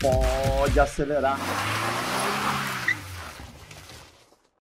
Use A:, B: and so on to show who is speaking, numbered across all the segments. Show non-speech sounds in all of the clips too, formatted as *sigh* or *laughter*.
A: pode acelerar.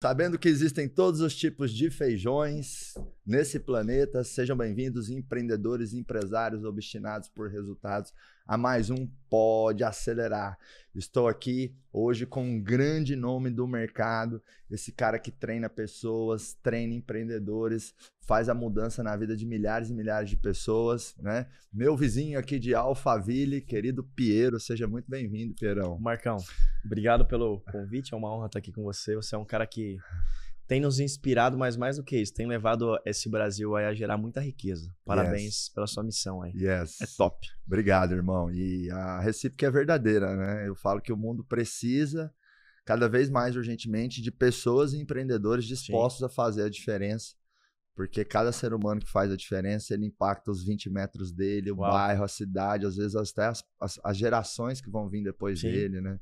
A: Sabendo que existem todos os tipos de feijões nesse planeta, sejam bem-vindos empreendedores e empresários obstinados por resultados a mais um Pode Acelerar. Estou aqui hoje com um grande nome do mercado, esse cara que treina pessoas, treina empreendedores, faz a mudança na vida de milhares e milhares de pessoas, né? Meu vizinho aqui de Alphaville, querido Piero, seja muito bem-vindo, Pierão.
B: Marcão, obrigado pelo convite, é uma honra estar aqui com você. Você é um cara que tem nos inspirado, mas mais do que isso, tem levado esse Brasil a gerar muita riqueza. Parabéns yes. pela sua missão aí.
A: Yes.
B: É top.
A: Obrigado, irmão. E a recíproca é verdadeira, né? Eu falo que o mundo precisa cada vez mais urgentemente de pessoas e empreendedores dispostos Sim. a fazer a diferença. Porque cada ser humano que faz a diferença, ele impacta os 20 metros dele, o Uau. bairro, a cidade, às vezes até as, as, as gerações que vão vir depois Sim. dele, né?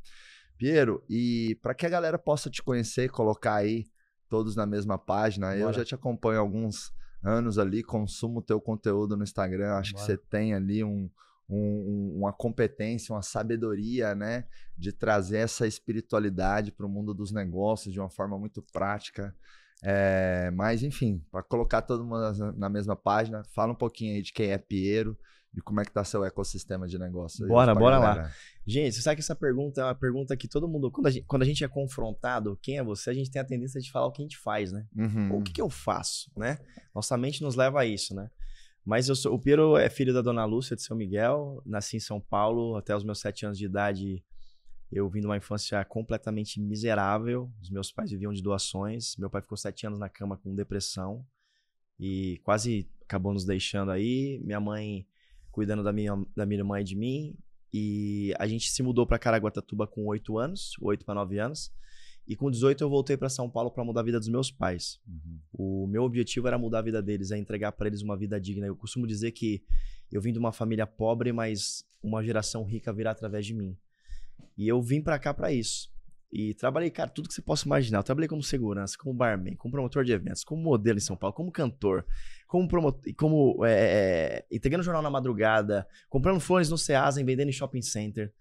A: Piero, e para que a galera possa te conhecer, colocar aí todos na mesma página. Bora. Eu já te acompanho há alguns anos ali, consumo teu conteúdo no Instagram. Acho Bora. que você tem ali um, um, uma competência, uma sabedoria, né? De trazer essa espiritualidade para o mundo dos negócios de uma forma muito prática. É, mas, enfim, para colocar todo mundo na mesma página, fala um pouquinho aí de quem é Piero, e como é que tá seu ecossistema de negócio.
B: Bora, bora lá. Gente, você sabe que essa pergunta é uma pergunta que todo mundo, quando a gente, quando a gente é confrontado, quem é você, a gente tem a tendência de falar o que a gente faz, né? Uhum. O que, que eu faço, né? Nossa mente nos leva a isso, né? Mas eu sou, o Piero é filho da dona Lúcia de São Miguel, nasci em São Paulo, até os meus sete anos de idade eu vim de uma infância completamente miserável. Os meus pais viviam de doações. Meu pai ficou sete anos na cama com depressão e quase acabou nos deixando aí. Minha mãe cuidando da minha, da minha irmã e de mim. E a gente se mudou para Caraguatatuba com 8 anos, 8 para 9 anos. E com 18 eu voltei para São Paulo para mudar a vida dos meus pais. Uhum. O meu objetivo era mudar a vida deles, é entregar para eles uma vida digna. Eu costumo dizer que eu vim de uma família pobre, mas uma geração rica virá através de mim. E eu vim para cá para isso. E trabalhei, cara, tudo que você possa imaginar. Eu trabalhei como segurança, como barman, como promotor de eventos, como modelo em São Paulo, como cantor, como, promotor, como é, é, entregando jornal na madrugada, comprando flores no Ceasa vendendo em shopping center.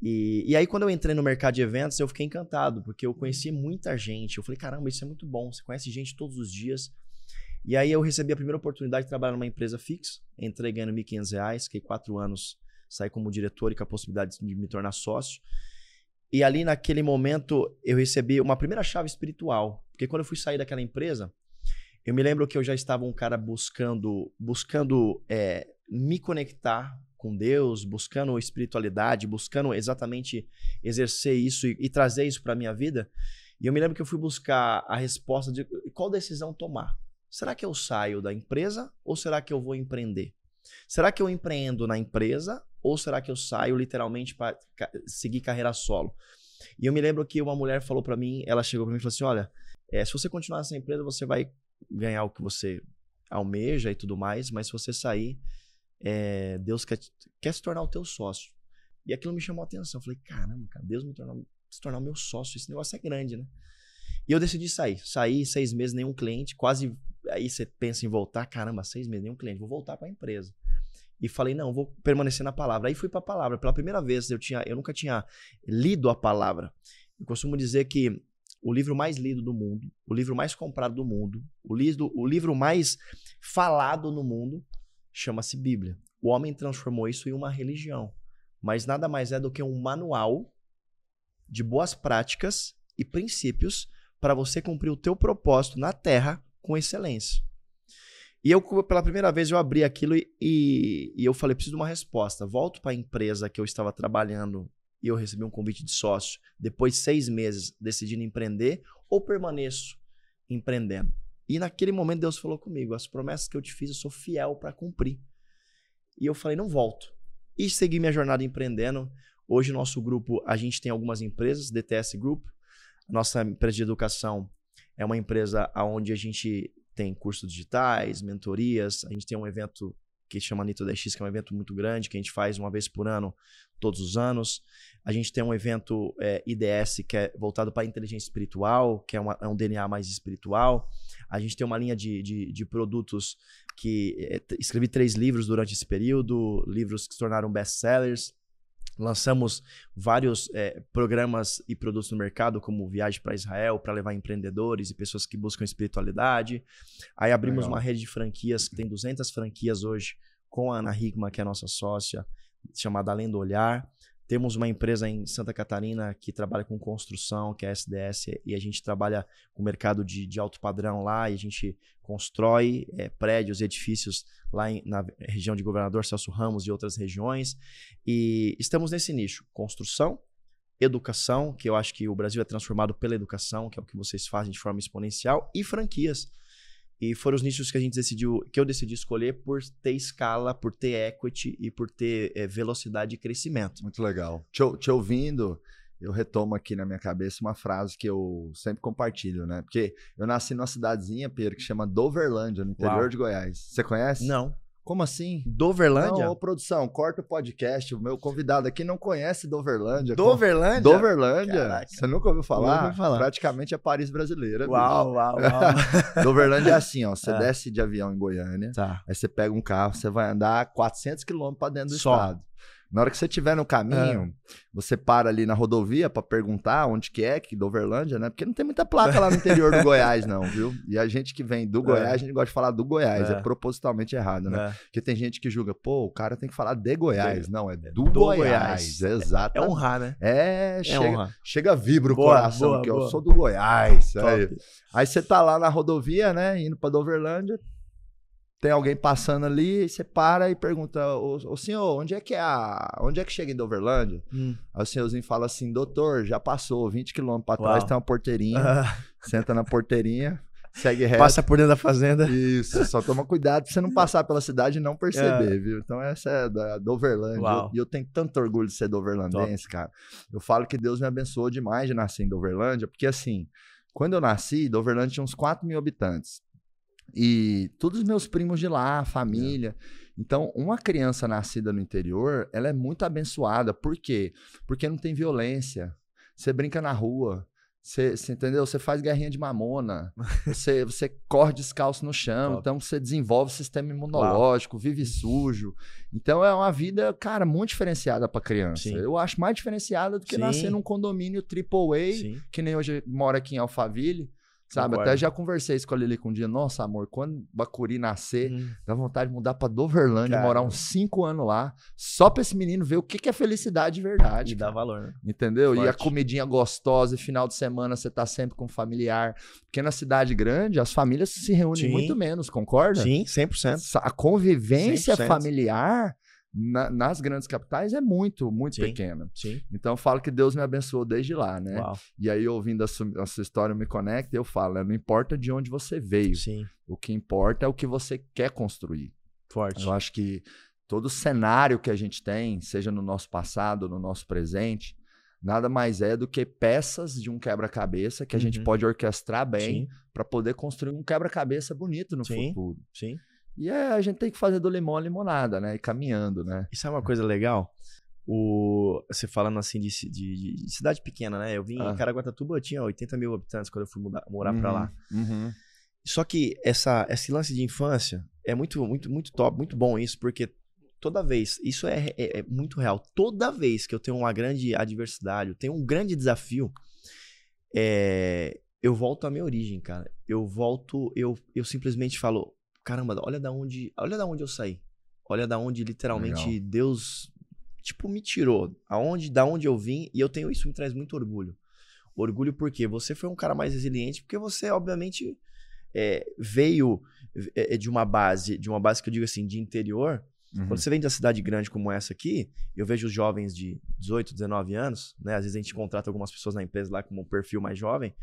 B: E, e aí, quando eu entrei no mercado de eventos, eu fiquei encantado, porque eu conheci muita gente. Eu falei, caramba, isso é muito bom. Você conhece gente todos os dias. E aí, eu recebi a primeira oportunidade de trabalhar numa empresa fixa. Entrei ganhando R$ 1.500, fiquei quatro anos, saí como diretor e com a possibilidade de me tornar sócio. E ali naquele momento eu recebi uma primeira chave espiritual. Porque quando eu fui sair daquela empresa, eu me lembro que eu já estava um cara buscando, buscando é, me conectar com Deus, buscando espiritualidade, buscando exatamente exercer isso e, e trazer isso para minha vida. E eu me lembro que eu fui buscar a resposta de qual decisão tomar. Será que eu saio da empresa ou será que eu vou empreender? Será que eu empreendo na empresa ou será que eu saio literalmente para seguir carreira solo? E eu me lembro que uma mulher falou para mim, ela chegou para mim e falou assim: olha, é, se você continuar nessa empresa, você vai ganhar o que você almeja e tudo mais, mas se você sair, é, Deus quer, quer se tornar o teu sócio. E aquilo me chamou a atenção. Eu falei, caramba, cara, Deus me tornar, se tornar o meu sócio, esse negócio é grande, né? E eu decidi sair. Saí seis meses, nenhum cliente, quase. Aí você pensa em voltar, caramba, seis meses, nenhum cliente, vou voltar para a empresa e falei, não, vou permanecer na palavra. Aí fui para a palavra. Pela primeira vez eu tinha, eu nunca tinha lido a palavra. Eu costumo dizer que o livro mais lido do mundo, o livro mais comprado do mundo, o livro, o livro mais falado no mundo chama-se Bíblia. O homem transformou isso em uma religião, mas nada mais é do que um manual de boas práticas e princípios para você cumprir o teu propósito na terra com excelência. E eu, pela primeira vez, eu abri aquilo e, e, e eu falei, preciso de uma resposta. Volto para a empresa que eu estava trabalhando e eu recebi um convite de sócio. Depois de seis meses, decidindo empreender ou permaneço empreendendo. E naquele momento Deus falou comigo, as promessas que eu te fiz, eu sou fiel para cumprir. E eu falei, não volto. E segui minha jornada empreendendo. Hoje, nosso grupo, a gente tem algumas empresas, DTS Group. Nossa empresa de educação é uma empresa onde a gente tem cursos digitais, mentorias. A gente tem um evento que chama Nito 10X, que é um evento muito grande, que a gente faz uma vez por ano, todos os anos. A gente tem um evento é, IDS, que é voltado para a inteligência espiritual, que é, uma, é, um DNA mais espiritual. A gente tem uma linha de, de, de produtos que... É, escrevi três livros durante esse período, livros que se tornaram best-sellers. Lançamos vários é, programas e produtos no mercado, como Viagem para Israel, para levar empreendedores e pessoas que buscam espiritualidade. Aí abrimos Legal. uma rede de franquias, que tem 200 franquias hoje, com a Ana Higma, que é a nossa sócia, chamada Além do Olhar. Temos uma empresa em Santa Catarina que trabalha com construção, que é a SDS, e a gente trabalha com o mercado de, de alto padrão lá, e a gente constrói é, prédios, edifícios lá em, na região de Governador Celso Ramos e outras regiões. E estamos nesse nicho: construção, educação, que eu acho que o Brasil é transformado pela educação, que é o que vocês fazem de forma exponencial, e franquias. E foram os nichos que a gente decidiu, que eu decidi escolher por ter escala, por ter equity e por ter é, velocidade de crescimento.
A: Muito legal. Te, te, ouvindo, eu retomo aqui na minha cabeça uma frase que eu sempre compartilho, né? Porque eu nasci numa cidadezinha, Pedro, que chama Doverlândia, no interior Uau. de Goiás. Você conhece?
B: Não.
A: Como assim?
B: Doverlândia?
A: Não, ô, produção, corta o podcast. O meu convidado aqui não conhece Doverlândia.
B: Doverlândia?
A: Doverlândia? Caraca. Você nunca ouviu falar?
B: Ouvi falar?
A: Praticamente é Paris brasileira.
B: Uau, uau, uau. *laughs*
A: Doverlândia é assim, ó. Você é. desce de avião em Goiânia,
B: tá.
A: aí você pega um carro, você vai andar 400 quilômetros para dentro do
B: Só.
A: estado. Na hora que você estiver no caminho, é. você para ali na rodovia para perguntar onde que é, que do Overlândia, né? Porque não tem muita placa lá no interior do *laughs* Goiás, não, viu? E a gente que vem do Goiás, é. a gente gosta de falar do Goiás. É, é propositalmente errado, né? É. Porque tem gente que julga, pô, o cara tem que falar de Goiás. Não, é do, do Goiás. Goiás. Exato.
B: É honrar, né?
A: É, chega, chega vibra o boa, coração, boa, que boa. eu sou do Goiás. Aí. aí você tá lá na rodovia, né? Indo pra Doverlândia tem alguém passando ali, você para e pergunta, ô, senhor, onde é que é a. Onde é que chega em Doverlândia? Hum. Aí o senhorzinho fala assim, doutor, já passou 20 quilômetros para trás, tem uma porteirinha. senta na porteirinha, segue reto.
B: Passa por dentro da fazenda.
A: Isso, só toma cuidado pra você não passar pela cidade e não perceber, é. viu? Então essa é da Doverlândia. E eu, eu, tenho tanto orgulho de ser doverlandense, Top. cara. Eu falo que Deus me abençoou demais de nascer em Doverlândia, porque assim, quando eu nasci, Doverlândia tinha uns 4 mil habitantes. E todos os meus primos de lá, família. É. Então, uma criança nascida no interior, ela é muito abençoada. Por quê? Porque não tem violência. Você brinca na rua. Você, você entendeu? Você faz guerrinha de mamona. *laughs* você, você corre descalço no chão. Top. Então, você desenvolve o sistema imunológico, Uau. vive sujo. Então, é uma vida, cara, muito diferenciada para criança. Sim. Eu acho mais diferenciada do que Sim. nascer num condomínio triple A, Sim. que nem hoje mora aqui em Alphaville. Sabe? Concordo. Até já conversei isso com a Lili com um dia. Nossa, amor, quando Bacuri nascer, hum. dá vontade de mudar pra Doverlândia, Cara. morar uns cinco anos lá, só pra esse menino ver o que, que é felicidade de verdade.
B: E dá valor, né?
A: Entendeu? Forte. E a comidinha gostosa, e final de semana você tá sempre com familiar. Porque na cidade grande, as famílias se reúnem Sim. muito menos, concorda?
B: Sim, 100%.
A: A convivência 100%. familiar na, nas grandes capitais é muito, muito
B: sim,
A: pequena.
B: Sim.
A: Então eu falo que Deus me abençoou desde lá, né? Uau. E aí, ouvindo a sua, a sua história, me conecta eu falo, né? não importa de onde você veio.
B: Sim.
A: O que importa é o que você quer construir.
B: Forte.
A: Eu acho que todo cenário que a gente tem, seja no nosso passado, no nosso presente, nada mais é do que peças de um quebra-cabeça que a uhum. gente pode orquestrar bem para poder construir um quebra-cabeça bonito no
B: sim,
A: futuro.
B: Sim.
A: E é, a gente tem que fazer do limão a limonada, né? E caminhando, né?
B: Isso é uma coisa legal. O, você falando assim de, de, de cidade pequena, né? Eu vim ah. em Caraguatatuba, eu tinha 80 mil habitantes quando eu fui mudar, morar uhum, pra lá.
A: Uhum.
B: Só que essa, esse lance de infância é muito, muito, muito top, muito bom isso, porque toda vez, isso é, é, é muito real, toda vez que eu tenho uma grande adversidade, eu tenho um grande desafio, é, eu volto à minha origem, cara. Eu volto, eu, eu simplesmente falo, caramba, olha da onde, olha da onde eu saí. Olha da onde literalmente Legal. Deus tipo me tirou, aonde, da onde eu vim, e eu tenho isso me traz muito orgulho. Orgulho porque você foi um cara mais resiliente, porque você obviamente é, veio é, de uma base, de uma base que eu digo assim, de interior. Uhum. Quando você vem da cidade grande como essa aqui, eu vejo os jovens de 18, 19 anos, né? Às vezes a gente contrata algumas pessoas na empresa lá com um perfil mais jovem.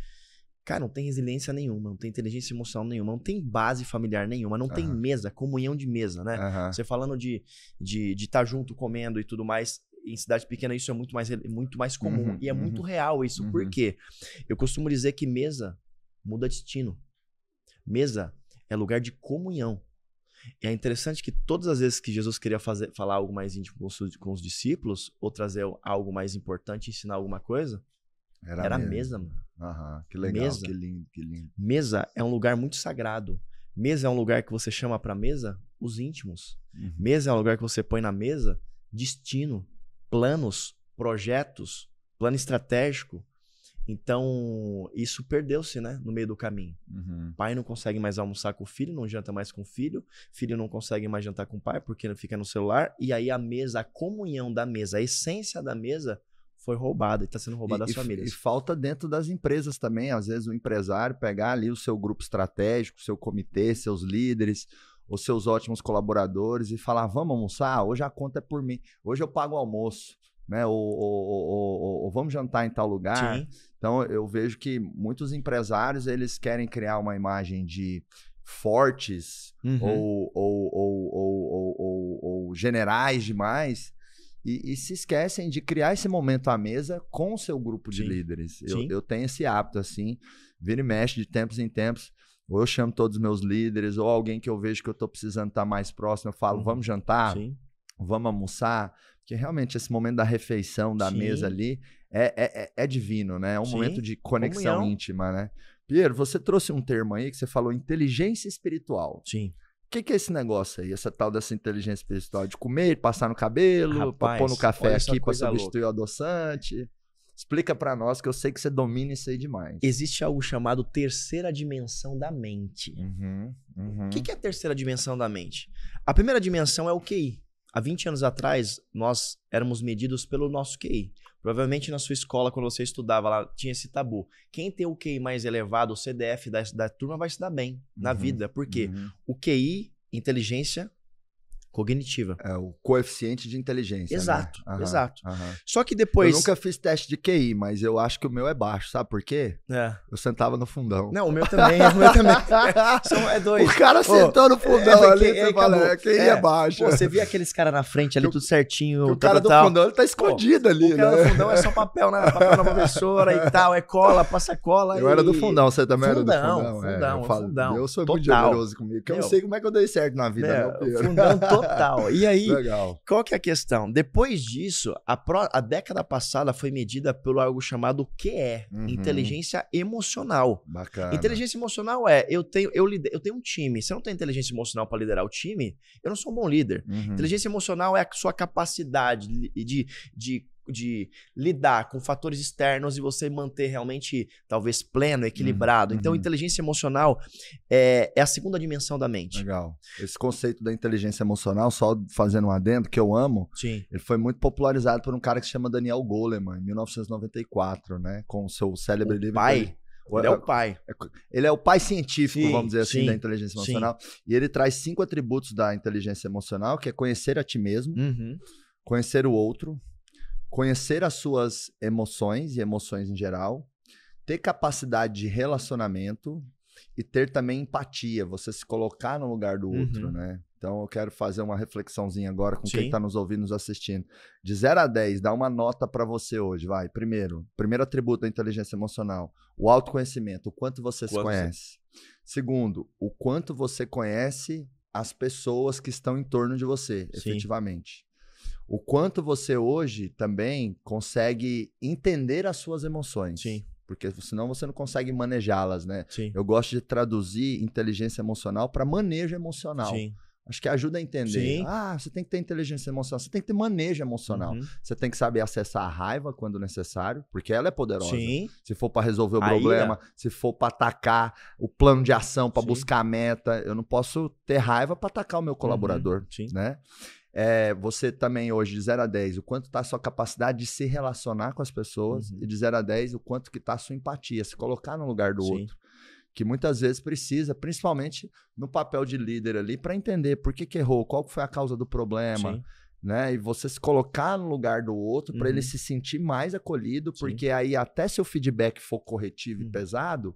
B: Cara, não tem resiliência nenhuma, não tem inteligência emocional nenhuma, não tem base familiar nenhuma, não uhum. tem mesa, comunhão de mesa, né? Uhum. Você falando de estar de, de tá junto comendo e tudo mais, em cidade pequena isso é muito mais, muito mais comum. Uhum, e é uhum. muito real isso. Uhum. Por quê? Eu costumo dizer que mesa muda destino. Mesa é lugar de comunhão. E é interessante que todas as vezes que Jesus queria fazer, falar algo mais íntimo com os, com os discípulos, ou trazer algo mais importante, ensinar alguma coisa, era, era mesa, mano.
A: Aham, que legal,
B: mesa.
A: que lindo, que lindo.
B: Mesa é um lugar muito sagrado. Mesa é um lugar que você chama para mesa os íntimos. Uhum. Mesa é um lugar que você põe na mesa destino, planos, projetos, plano estratégico. Então, isso perdeu-se, né, no meio do caminho. Uhum. Pai não consegue mais almoçar com o filho, não janta mais com o filho, filho não consegue mais jantar com o pai porque fica no celular, e aí a mesa, a comunhão da mesa, a essência da mesa foi roubada e está sendo roubada
A: das
B: famílias.
A: E falta dentro das empresas também, às vezes o empresário pegar ali o seu grupo estratégico, seu comitê, seus líderes, os seus ótimos colaboradores e falar: vamos almoçar? Hoje a conta é por mim, hoje eu pago o almoço, né? Ou, ou, ou, ou vamos jantar em tal lugar. Sim. Então eu vejo que muitos empresários eles querem criar uma imagem de fortes uhum. ou, ou, ou, generais demais e, e, se esquecem de criar esse momento à mesa com o seu grupo de Sim. líderes. Eu, eu, tenho esse hábito, assim, vira e mexe de tempos em tempos. Ou eu chamo todos os meus líderes, ou alguém que eu vejo que eu estou precisando estar tá mais próximo, eu falo, uhum. vamos jantar, Sim. vamos almoçar. Porque realmente esse momento da refeição, da Sim. mesa ali, é, é, é, é divino, né? É um momento de conexão Comunhão. íntima, né? Piero, você trouxe um termo aí que você falou inteligência espiritual.
B: Sim.
A: O que, que, é esse negócio aí? Essa tal dessa inteligência espiritual de comer, passar no cabelo, Rapaz, pôr no café aqui para substituir louca. o adoçante? Explica para nós que eu sei que você domina isso aí demais.
B: Existe algo chamado terceira dimensão da mente. Uhum, uhum. O que, que é a terceira dimensão da mente? A primeira dimensão é o QI. Há 20 anos atrás, nós éramos medidos pelo nosso QI. Provavelmente na sua escola, quando você estudava lá, tinha esse tabu. Quem tem o QI mais elevado, o CDF da, da turma, vai se dar bem na uhum, vida. Por quê? Uhum. O QI, inteligência, Cognitiva.
A: É o coeficiente de inteligência.
B: Né? Exato,
A: né?
B: exato. Só que depois.
A: Eu nunca fiz teste de QI, mas eu acho que o meu é baixo, sabe por quê? É. Eu sentava no fundão.
B: Não, o meu também, o meu também. *laughs* São, é dois.
A: O cara sentou no fundão é, ali, é, você fala, é, QI é, é baixo.
B: Pô, você via aqueles caras na frente ali, tudo certinho.
A: O cara do fundão, ele tá escondido Pô, ali,
B: o
A: né?
B: O cara do fundão é só papel na, papel na professora e tal, é cola, passa cola.
A: Eu e... era do fundão, você também
B: fundão,
A: era do
B: fundão. Fundão, é, eu, falo, fundão.
A: eu sou muito generoso comigo, porque eu não sei como é que eu dei certo na vida,
B: meu Fundão total. *laughs* E aí, *laughs* Legal. qual que é a questão? Depois disso, a, pro, a década passada foi medida pelo algo chamado QE, uhum. inteligência emocional.
A: Bacana.
B: Inteligência emocional é, eu tenho, eu, eu tenho um time, se eu não tenho inteligência emocional para liderar o time, eu não sou um bom líder. Uhum. Inteligência emocional é a sua capacidade de, de de lidar com fatores externos e você manter realmente, talvez, pleno, equilibrado. Uhum. Então, uhum. inteligência emocional é, é, a segunda dimensão da mente.
A: Legal. Esse conceito da inteligência emocional, só fazendo um adendo, que eu amo,
B: Sim.
A: ele foi muito popularizado por um cara que se chama Daniel Goleman, em 1994, né? Com o seu célebre
B: o
A: livro.
B: Pai. Ele é o pai.
A: É, ele é o pai científico, sim, vamos dizer assim, sim, da inteligência emocional. Sim. E ele traz cinco atributos da inteligência emocional, que é conhecer a ti mesmo,
B: uhum.
A: conhecer o outro, conhecer as suas emoções e emoções em geral, ter capacidade de relacionamento e ter também empatia, você se colocar no lugar do outro, uhum. né? Então eu quero fazer uma reflexãozinha agora com Sim. quem está nos ouvindo, nos assistindo. De 0 a 10, dá uma nota para você hoje, vai. Primeiro, primeiro atributo da inteligência emocional, o autoconhecimento, o quanto você quanto se conhece. Você... Segundo, o quanto você conhece as pessoas que estão em torno de você, Sim. efetivamente o quanto você hoje também consegue entender as suas emoções.
B: Sim.
A: Porque senão você não consegue manejá-las, né?
B: Sim.
A: Eu gosto de traduzir inteligência emocional para manejo emocional.
B: Sim.
A: Acho que ajuda a entender.
B: Sim.
A: Ah, você tem que ter inteligência emocional, você tem que ter manejo emocional. Uhum. Você tem que saber acessar a raiva quando necessário, porque ela é poderosa.
B: Sim.
A: Se for para resolver o a problema, ira. se for para atacar o plano de ação, para buscar a meta, eu não posso ter raiva para atacar o meu colaborador, uhum.
B: Sim.
A: né? É, você também hoje, de 0 a 10, o quanto está a sua capacidade de se relacionar com as pessoas, uhum. e de 0 a 10, o quanto que está a sua empatia, se colocar no lugar do Sim. outro. Que muitas vezes precisa, principalmente no papel de líder ali, para entender por que, que errou, qual foi a causa do problema. Sim. Né? E você se colocar no lugar do outro uhum. para ele se sentir mais acolhido, porque Sim. aí até se o feedback for corretivo uhum. e pesado,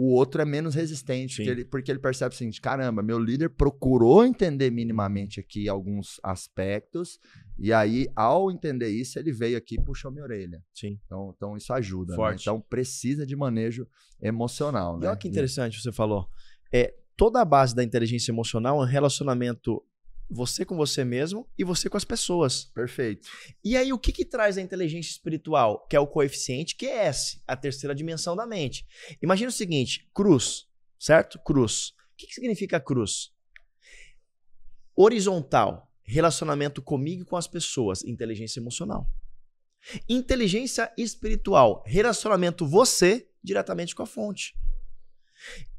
A: o outro é menos resistente, porque ele, porque ele, percebe o seguinte: caramba, meu líder procurou entender minimamente aqui alguns aspectos, e aí, ao entender isso, ele veio aqui e puxou minha orelha.
B: Sim.
A: Então, então isso ajuda.
B: Né?
A: Então precisa de manejo emocional.
B: E
A: né?
B: olha que interessante você falou. É, toda a base da inteligência emocional é um relacionamento você com você mesmo e você com as pessoas.
A: Perfeito.
B: E aí, o que, que traz a inteligência espiritual? Que é o coeficiente QS, a terceira dimensão da mente. Imagina o seguinte: cruz, certo? Cruz. O que, que significa cruz? Horizontal, relacionamento comigo e com as pessoas, inteligência emocional. Inteligência espiritual, relacionamento você diretamente com a fonte.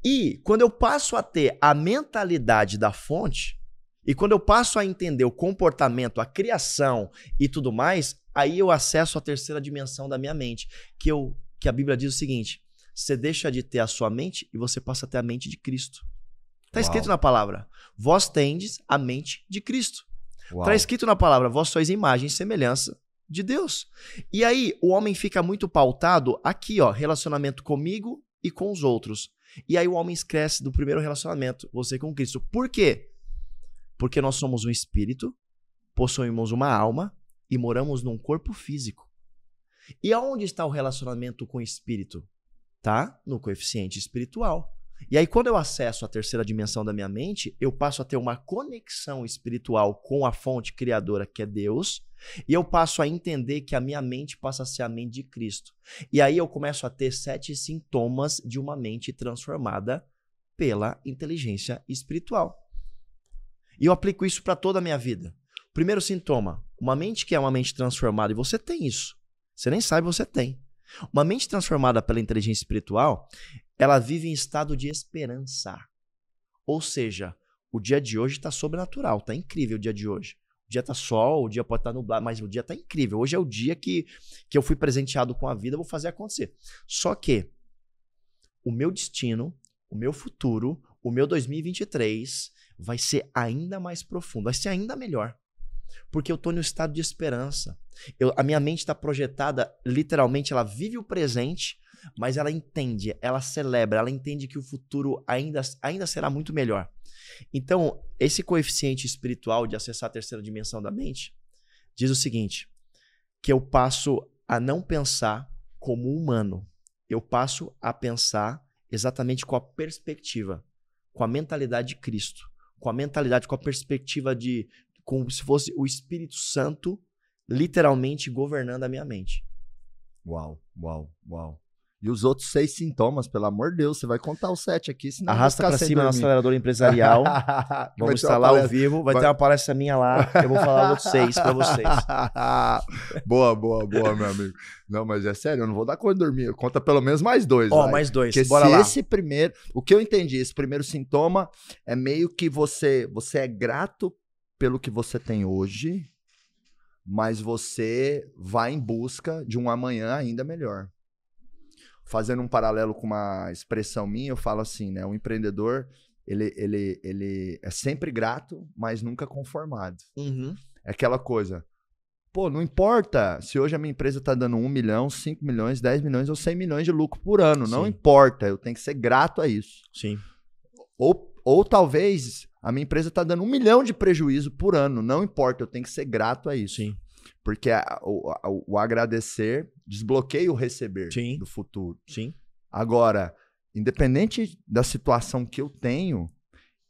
B: E quando eu passo a ter a mentalidade da fonte, e quando eu passo a entender o comportamento, a criação e tudo mais, aí eu acesso a terceira dimensão da minha mente, que eu que a Bíblia diz o seguinte: você deixa de ter a sua mente e você passa a ter a mente de Cristo. Está escrito na palavra: vós tendes a mente de Cristo. Está escrito na palavra: vós sois imagem e semelhança de Deus. E aí o homem fica muito pautado aqui, ó, relacionamento comigo e com os outros. E aí o homem cresce do primeiro relacionamento, você com Cristo. Por quê? Porque nós somos um espírito, possuímos uma alma e moramos num corpo físico. E aonde está o relacionamento com o espírito? Tá no coeficiente espiritual. E aí, quando eu acesso a terceira dimensão da minha mente, eu passo a ter uma conexão espiritual com a fonte criadora, que é Deus, e eu passo a entender que a minha mente passa a ser a mente de Cristo. E aí eu começo a ter sete sintomas de uma mente transformada pela inteligência espiritual. E eu aplico isso para toda a minha vida. Primeiro sintoma, uma mente que é uma mente transformada, e você tem isso. Você nem sabe, você tem. Uma mente transformada pela inteligência espiritual, ela vive em estado de esperança. Ou seja, o dia de hoje está sobrenatural, está incrível o dia de hoje. O dia tá sol, o dia pode estar tá nublado, mas o dia tá incrível. Hoje é o dia que, que eu fui presenteado com a vida, vou fazer acontecer. Só que o meu destino, o meu futuro, o meu 2023 vai ser ainda mais profundo, vai ser ainda melhor. Porque eu estou no estado de esperança. Eu, a minha mente está projetada, literalmente, ela vive o presente, mas ela entende, ela celebra, ela entende que o futuro ainda, ainda será muito melhor. Então, esse coeficiente espiritual de acessar a terceira dimensão da mente diz o seguinte: que eu passo a não pensar como humano, eu passo a pensar exatamente com a perspectiva, com a mentalidade de Cristo, com a mentalidade, com a perspectiva de como se fosse o Espírito Santo literalmente governando a minha mente.
A: Uau, uau, uau. E os outros seis sintomas, pelo amor de Deus, você vai contar os sete aqui.
B: Senão Arrasta para cima no acelerador empresarial. *laughs* Vamos estar lá ao vivo. Vai, vai, ter uma palestra minha lá. Eu vou falar os outros seis para vocês. *laughs*
A: boa, boa, boa, meu amigo. Não, mas é sério, eu não vou dar conta de dormir. Conta pelo menos mais dois.
B: Ó, oh, mais dois.
A: Porque
B: Bora
A: se
B: lá.
A: esse primeiro. O que eu entendi, esse primeiro sintoma é meio que você, você é grato pelo que você tem hoje, mas você vai em busca de um amanhã ainda melhor fazendo um paralelo com uma expressão minha, eu falo assim, né? O empreendedor, ele, ele, ele é sempre grato, mas nunca conformado.
B: Uhum.
A: É aquela coisa. Pô, não importa se hoje a minha empresa está dando 1 milhão, 5 milhões, 10 milhões ou 100 milhões de lucro por ano. Sim. Não importa, eu tenho que ser grato a isso.
B: Sim.
A: Ou, ou talvez a minha empresa está dando um milhão de prejuízo por ano. Não importa, eu tenho que ser grato a isso.
B: Sim.
A: Porque a, o, a, o, agradecer desbloqueia o receber
B: Sim.
A: do futuro.
B: Sim.
A: Agora, independente da situação que eu tenho,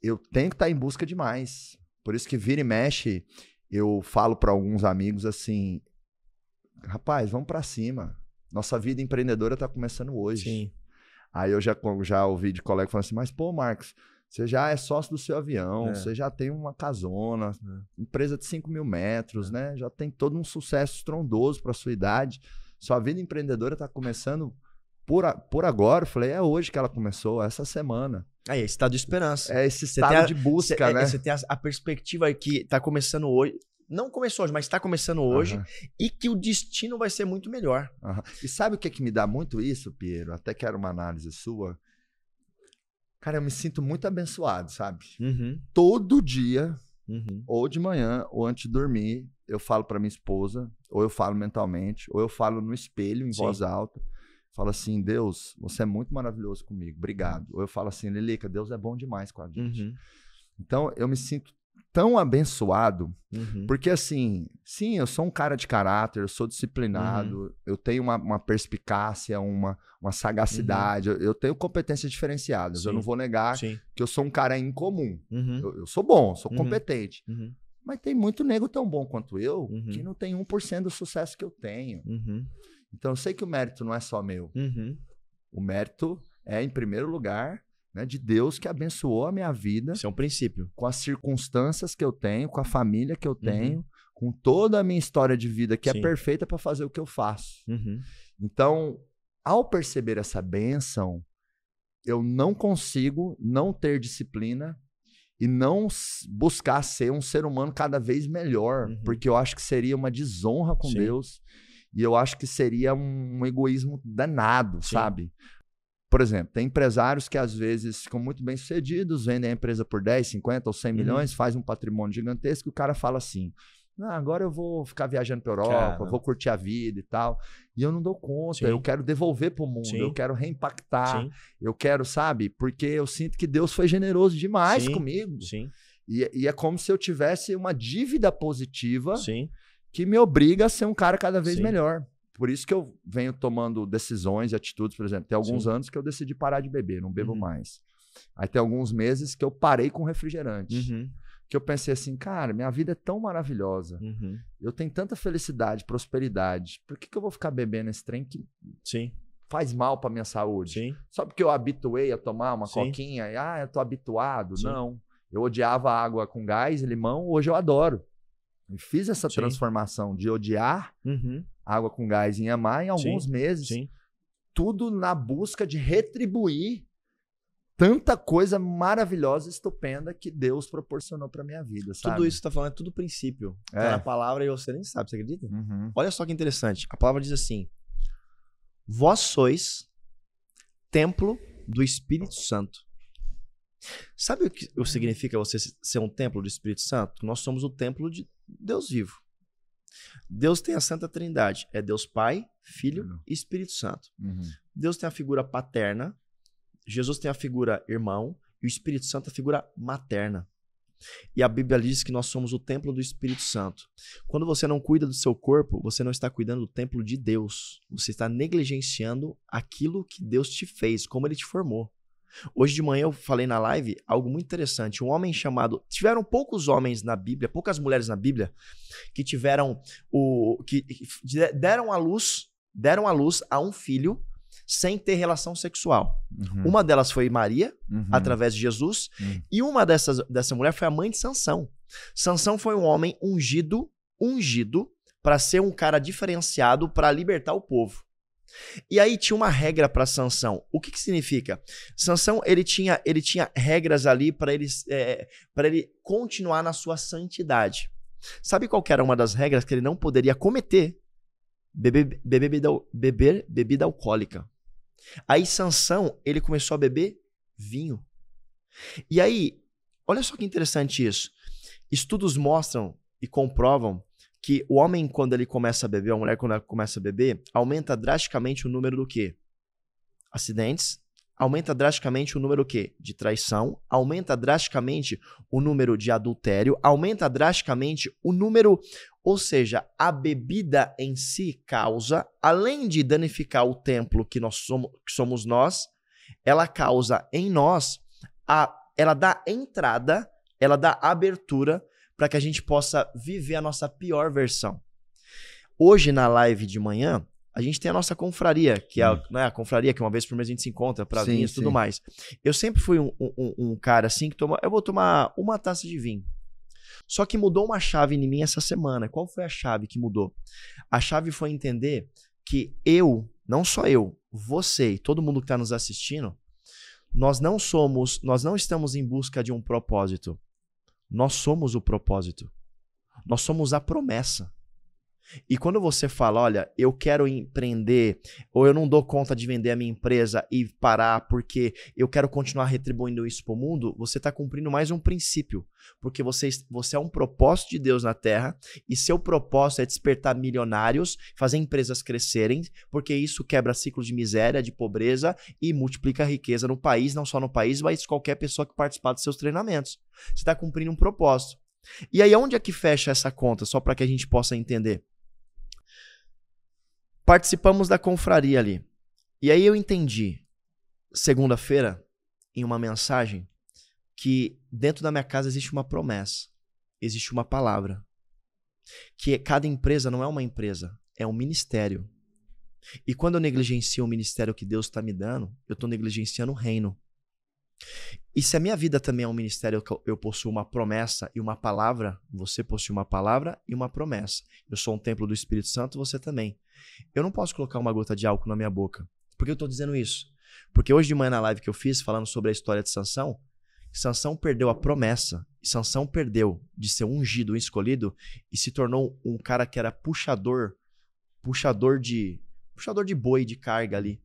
A: eu tenho que estar em busca de mais. Por isso que vira e mexe, eu falo para alguns amigos assim: rapaz, vamos para cima. Nossa vida empreendedora está começando hoje.
B: Sim.
A: Aí eu já, já ouvi de colega falando assim: mas pô, Marcos, você já é sócio do seu avião,
B: É.
A: você já tem uma casona,
B: É.
A: empresa de 5 mil metros, né? Já tem todo um sucesso estrondoso para sua idade. Sua vida empreendedora está começando por, a- por agora. Eu falei, é hoje que ela começou, essa semana.
B: Aí, estado de esperança.
A: É esse estado
B: a-
A: de busca,
B: Cê- é,
A: né?
B: Você tem a, a perspectiva que tá começando hoje. Não começou hoje, mas está começando hoje.
A: Aham,
B: E que o destino vai ser muito melhor.
A: aham. E sabe o que, que me dá muito isso, Piero? Até quero uma análise sua. Cara, eu me sinto muito abençoado, sabe?
B: Uhum.
A: Todo dia
B: Uhum.
A: ou de manhã, ou antes de dormir, eu falo para minha esposa, ou eu falo mentalmente, ou eu falo no espelho em
B: Sim.
A: voz alta. Falo assim, Deus, você é muito maravilhoso comigo, obrigado. Ou eu falo assim, Lilica, Deus é bom demais com a gente.
B: Uhum.
A: Então, eu me sinto tão abençoado,
B: Uhum.
A: porque assim, sim, eu sou um cara de caráter, eu sou disciplinado,
B: Uhum.
A: eu tenho uma, uma perspicácia, uma, uma sagacidade, eu, eu tenho competências diferenciadas. Eu
B: Sim.
A: não vou negar
B: Sim.
A: que eu sou um cara incomum.
B: Uhum.
A: Eu, eu sou bom, sou
B: Uhum.
A: competente.
B: Uhum.
A: Mas tem muito nego tão bom quanto eu
B: Uhum.
A: que não tem 1% do sucesso que eu tenho.
B: Uhum.
A: Então eu sei que o mérito não é só meu.
B: Uhum.
A: O mérito é, em primeiro lugar, né, de Deus que abençoou a minha vida.
B: Isso é um princípio.
A: Com as circunstâncias que eu tenho, com a família que eu uhum. tenho, uhum. com toda a minha história de vida que é Sim. é perfeita para fazer o que eu faço. Uhum. Então, ao perceber essa bênção, eu não consigo não ter disciplina e não buscar ser um ser humano cada vez melhor, uhum. porque eu acho que seria uma desonra com Sim. Deus e eu acho que seria um, um egoísmo danado, Sim. sabe? Por exemplo, tem empresários que às vezes ficam muito bem sucedidos, vendem a empresa por 10, 50 ou 100 uhum. milhões, faz um patrimônio gigantesco e o cara fala assim: ah, agora eu vou ficar viajando para Europa, vou curtir a vida e tal. E eu não dou conta, Sim. eu quero devolver para o mundo, Sim. eu quero reimpactar, Sim. eu quero, sabe? Porque eu sinto que Deus foi generoso demais comigo. Sim. E, e, é como se eu tivesse uma dívida positiva que me obriga a ser um cara cada vez melhor. Por isso que eu venho tomando decisões e atitudes, por exemplo. Tem alguns Sim. anos que eu decidi parar de beber, não bebo uhum. mais. Aí tem alguns meses que eu parei com refrigerante. Uhum. Que eu pensei assim, cara, minha vida é tão maravilhosa. Uhum. Eu tenho tanta felicidade, prosperidade. Por que, que eu vou ficar bebendo esse trem que Sim. faz mal para minha saúde? Sim. Só porque eu habituei a tomar uma Sim. coquinha e, ah, eu tô habituado. Não. Eu odiava água com gás e limão, hoje eu adoro. E fiz essa Sim. transformação de odiar uhum. água com gás em amar em alguns Sim. meses. Sim. Tudo na busca de retribuir tanta coisa maravilhosa, estupenda que Deus proporcionou para minha vida, sabe?
B: Tudo isso que você tá falando é tudo princípio. É. Tá na palavra e você nem sabe, você acredita? Uhum. Olha só que interessante. A palavra diz assim: Vós sois templo do Espírito Santo. Sabe o que significa você ser um templo do Espírito Santo? Nós somos o templo de Deus vivo. Deus tem a Santa Trindade. É Deus Pai, Filho uhum. e Espírito Santo. Uhum. Deus tem a figura paterna, Jesus tem a figura irmão e o Espírito Santo a figura materna. E a Bíblia diz que nós somos o templo do Espírito Santo. Quando você não cuida do seu corpo, você não está cuidando do templo de Deus. Você está negligenciando aquilo que Deus te fez, como ele te formou. Hoje de manhã eu falei na live algo muito interessante. Um homem chamado. Tiveram poucos homens na Bíblia, poucas mulheres na Bíblia, que tiveram o. que deram a luz, deram a luz a um filho sem ter relação sexual. Uhum. Uma delas foi Maria, uhum. através de Jesus, uhum. e uma dessas, dessa mulher foi a mãe de Sansão. Sansão foi um homem ungido, ungido para ser um cara diferenciado para libertar o povo. E aí tinha uma regra para Sansão. O que, que significa? Sansão ele tinha, ele tinha regras ali para ele, é, ele continuar na sua santidade. Sabe qual era uma das regras que ele não poderia cometer? Beber, beber, beber, bebida alcoólica. Aí Sansão ele começou a beber vinho. E aí, olha só que interessante isso. Estudos mostram e comprovam que o homem, quando ele começa a beber, a mulher, quando ela começa a beber, aumenta drasticamente o número do quê? Acidentes. Aumenta drasticamente o número o quê? De traição. Aumenta drasticamente o número de adultério. Aumenta drasticamente o número. Ou seja, a bebida em si causa, além de danificar o templo que nós somos, que somos nós, ela causa em nós, a, ela dá entrada, ela dá abertura para que a gente possa viver a nossa pior versão. Hoje, na live de manhã, a gente tem a nossa confraria, que é a, né, a confraria que uma vez por mês a gente se encontra para vinhos e tudo mais. Eu sempre fui um, um, um, cara assim que toma. Eu vou tomar uma taça de vinho. Só que mudou uma chave em mim essa semana. Qual foi a chave que mudou? A chave foi entender que eu, não só eu, você e todo mundo que está nos assistindo, nós não somos, nós não estamos em busca de um propósito. Nós somos o propósito. Nós somos a promessa. E quando você fala, olha, eu quero empreender, ou eu não dou conta de vender a minha empresa e parar porque eu quero continuar retribuindo isso para o mundo, você está cumprindo mais um princípio. Porque você, você é um propósito de Deus na Terra, e seu propósito é despertar milionários, fazer empresas crescerem, porque isso quebra ciclo de miséria, de pobreza e multiplica a riqueza no país, não só no país, mas qualquer pessoa que participar dos seus treinamentos. Você está cumprindo um propósito. E aí, onde é que fecha essa conta, só para que a gente possa entender? Participamos da confraria ali. E aí eu entendi, segunda-feira, em uma mensagem, que dentro da minha casa existe uma promessa, existe uma palavra. Que cada empresa não é uma empresa, é um ministério. E quando eu negligencio o ministério que Deus está me dando, eu estou negligenciando o reino. E se a minha vida também é um ministério, eu possuo uma promessa e uma palavra, você possui uma palavra e uma promessa. Eu sou um templo do Espírito Santo, você também. Eu não posso colocar uma gota de álcool na minha boca. Por que eu estou dizendo isso? Porque hoje de manhã na live que eu fiz, falando sobre a história de Sansão, Sansão perdeu a promessa. Sansão perdeu de ser ungido, escolhido, e se tornou um cara que era puxador, puxador de puxador de boi de carga ali,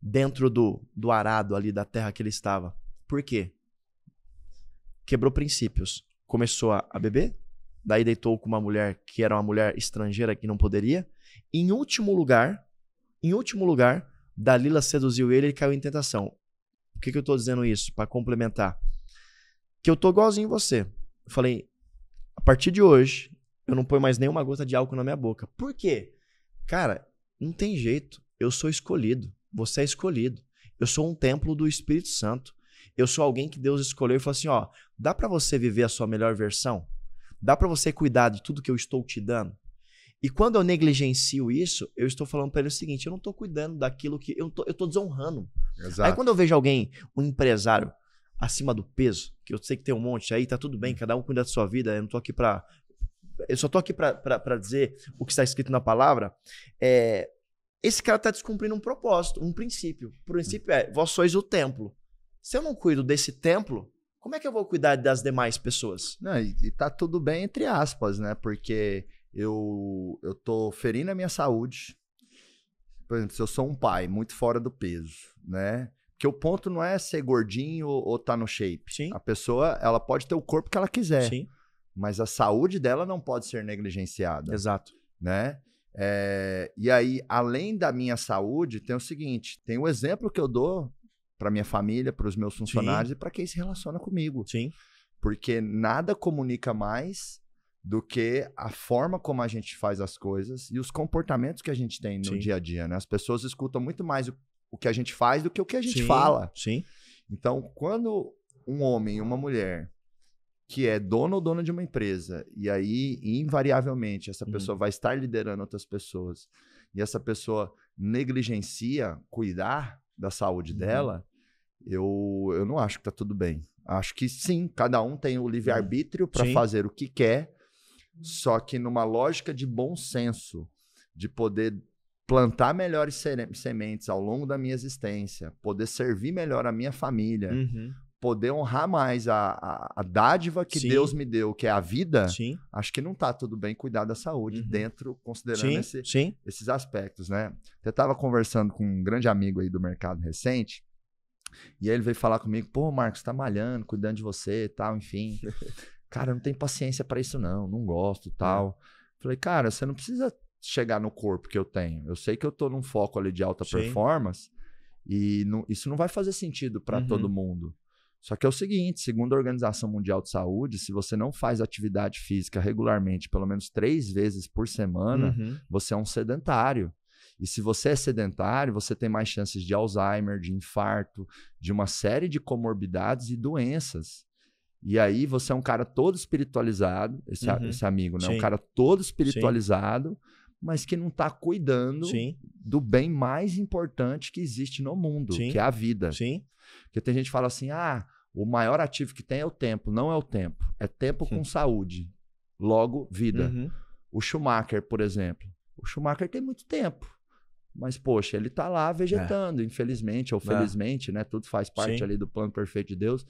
B: dentro do, do arado ali da terra que ele estava. Por quê? Quebrou princípios. Começou a, a beber, daí deitou com uma mulher que era uma mulher estrangeira que não poderia. Em último lugar, em último lugar, Dalila seduziu ele e caiu em tentação. Por que, que eu estou dizendo isso? Para complementar. Que eu tô igualzinho você. Eu falei, a partir de hoje, eu não ponho mais nenhuma gota de álcool na minha boca. Por quê? Cara, não tem jeito. Eu sou escolhido. Você é escolhido. Eu sou um templo do Espírito Santo. Eu sou alguém que Deus escolheu e falou assim: ó, dá para você viver a sua melhor versão? Dá para você cuidar de tudo que eu estou te dando? E quando eu negligencio isso, eu estou falando para ele o seguinte: eu não estou cuidando daquilo que. Eu, estou desonrando. Exato. Aí quando eu vejo alguém, um empresário, acima do peso, que eu sei que tem um monte aí, tá tudo bem, cada um cuida da sua vida, eu não tô aqui para Eu só tô aqui para dizer o que está escrito na palavra. É, esse cara está descumprindo um propósito, um princípio. O princípio é: vós sois o templo. Se eu não cuido desse templo, como é que eu vou cuidar das demais pessoas?
A: Não, e, e tá tudo bem entre aspas, né? Porque eu, eu tô ferindo a minha saúde. Por exemplo, se eu sou um pai muito fora do peso, né? Porque o ponto não é ser gordinho ou, tá no shape. Sim. A pessoa, ela pode ter o corpo que ela quiser. Sim. Mas a saúde dela não pode ser negligenciada.
B: Exato.
A: Né? É, e aí, além da minha saúde, tem o seguinte: tem o exemplo que eu dou para minha família, para os meus funcionários Sim. e para quem se relaciona comigo.
B: Sim.
A: Porque nada comunica mais do que a forma como a gente faz as coisas e os comportamentos que a gente tem no Sim. dia a dia, né? As pessoas escutam muito mais o, o, que a gente faz do que o que a gente
B: Sim.
A: fala.
B: Sim.
A: Então, quando um homem e uma mulher que é dono ou dona de uma empresa, e aí, invariavelmente, essa uhum. pessoa vai estar liderando outras pessoas, e essa pessoa negligencia cuidar da saúde uhum. dela, eu, eu não acho que tá tudo bem. Acho que sim, cada um tem o livre-arbítrio para fazer o que quer, só que numa lógica de bom senso, de poder plantar melhores sementes ao longo da minha existência, poder servir melhor a minha família, uhum poder honrar mais a, a, a dádiva que Sim. Deus me deu, que é a vida, Sim. acho que não está tudo bem cuidar da saúde uhum. dentro, considerando esse, esses aspectos, né? Eu estava conversando com um grande amigo aí do mercado recente, e aí ele veio falar comigo, pô, Marcos, tá malhando, cuidando de você e tal, enfim. *laughs* cara, não tenho paciência para isso não, não gosto tal. É. Falei, cara, você não precisa chegar no corpo que eu tenho. Eu sei que eu tô num foco ali de alta Sim. performance, e não, isso não vai fazer sentido para uhum. todo mundo. Só que é o seguinte, segundo a Organização Mundial de Saúde, se você não faz atividade física regularmente, pelo menos três vezes por semana, uhum. você é um sedentário. E se você é sedentário, você tem mais chances de Alzheimer, de infarto, de uma série de comorbidades e doenças. E aí você é um cara todo espiritualizado, esse, uhum. esse amigo, né? Sim. Um cara todo espiritualizado, Sim. mas que não está cuidando Sim. do bem mais importante que existe no mundo, que é a vida.
B: Sim.
A: Porque tem gente que fala assim: ah, o maior ativo que tem é o tempo. Não é o tempo. É tempo com saúde. Logo, vida. Uhum. O Schumacher, por exemplo. O Schumacher tem muito tempo. Mas, poxa, ele tá lá vegetando, é. infelizmente ou é. felizmente, é. né? Tudo faz parte Sim. ali do plano perfeito de Deus.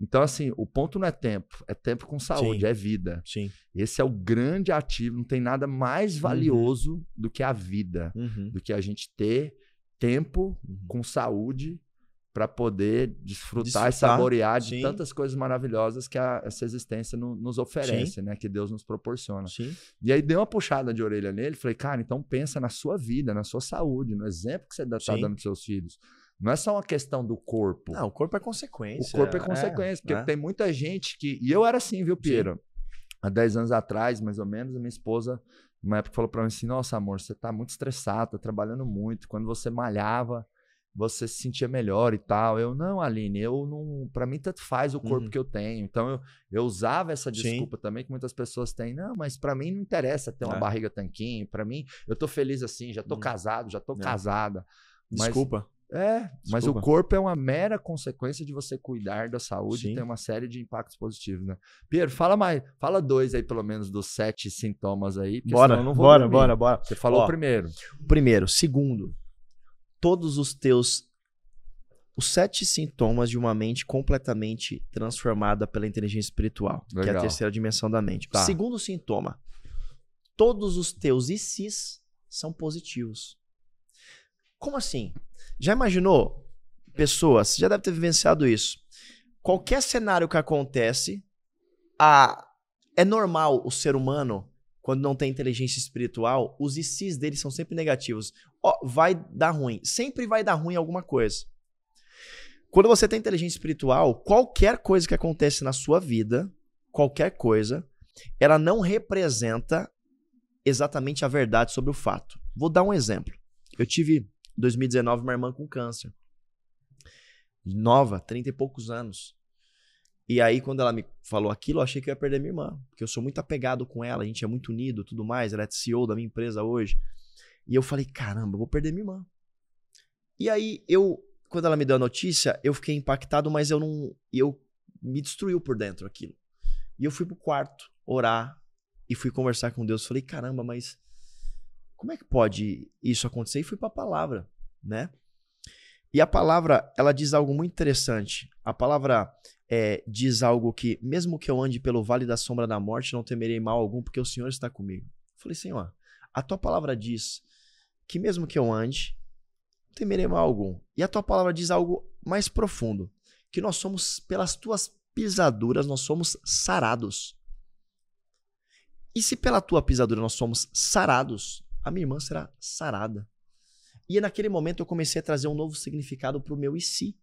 A: Então, assim, o ponto não é tempo, é tempo com saúde, Sim. é vida.
B: Sim.
A: Esse é o grande ativo, não tem nada mais uhum. valioso uhum. do que a vida, uhum. do que a gente ter tempo uhum. com saúde para poder desfrutar, desfrutar, e saborear de sim. tantas coisas maravilhosas que a, essa existência no, nos oferece, sim. né? Que Deus nos proporciona.
B: Sim.
A: E aí dei uma puxada de orelha nele, falei, cara, então pensa na sua vida, na sua saúde, no exemplo que você está dando para seus filhos. Não é só uma questão do corpo.
B: Não, o corpo é consequência.
A: O corpo é consequência, é, porque é. tem muita gente que. E eu era assim, viu, Piero? Há 10 anos atrás, mais ou menos, a minha esposa, uma época, falou para mim assim: Nossa, amor, você tá muito estressado, tá trabalhando muito. Quando você malhava, você se sentia melhor e tal. Eu, não, Aline, eu não. Para mim, tanto faz o corpo uhum. que eu tenho. Então, eu, eu usava essa desculpa Sim. também, que muitas pessoas têm. Não, mas para mim não interessa ter uma é. barriga tanquinho. Para mim, eu tô feliz assim, já tô uhum. casado, já tô é. casada.
B: Mas, desculpa.
A: É, Desculpa. mas o corpo é uma mera consequência de você cuidar da saúde Sim. e tem uma série de impactos positivos, né? Pedro, fala mais, fala dois aí pelo menos dos sete sintomas aí.
B: Bora, bora, dormir. bora, bora.
A: Você falou o primeiro.
B: Primeiro. Segundo, todos os teus os sete sintomas de uma mente completamente transformada pela inteligência espiritual, Legal. que é a terceira dimensão da mente. Tá. Segundo sintoma, todos os teus ICs são positivos. Como assim? Já imaginou? Pessoas, você já deve ter vivenciado isso. Qualquer cenário que acontece, a... é normal o ser humano, quando não tem inteligência espiritual, os ICs dele são sempre negativos. Oh, vai dar ruim. Sempre vai dar ruim alguma coisa. Quando você tem inteligência espiritual, qualquer coisa que acontece na sua vida, qualquer coisa, ela não representa exatamente a verdade sobre o fato. Vou dar um exemplo. Eu tive, em 2019, uma irmã com câncer. Nova, 30 e poucos anos. E aí, quando ela me falou aquilo, eu achei que eu ia perder minha irmã. Porque eu sou muito apegado com ela, a gente é muito unido tudo mais. Ela é CEO da minha empresa hoje. E eu falei, caramba, eu vou perder minha irmã. E aí, eu quando ela me deu a notícia, eu fiquei impactado, mas eu não. Eu me destruiu por dentro aquilo. E eu fui pro quarto orar e fui conversar com Deus. Falei, caramba, mas como é que pode isso acontecer? E fui para a palavra, né? E a palavra, ela diz algo muito interessante. A palavra é, diz algo que, mesmo que eu ande pelo vale da sombra da morte, não temerei mal algum, porque o Senhor está comigo. falei, Senhor, a tua palavra diz que mesmo que eu ande, temerei mal algum. E a tua palavra diz algo mais profundo, que nós somos, pelas tuas pisaduras, nós somos sarados. E se pela tua pisadura nós somos sarados, a minha irmã será sarada. E naquele momento eu comecei a trazer um novo significado para o meu e si.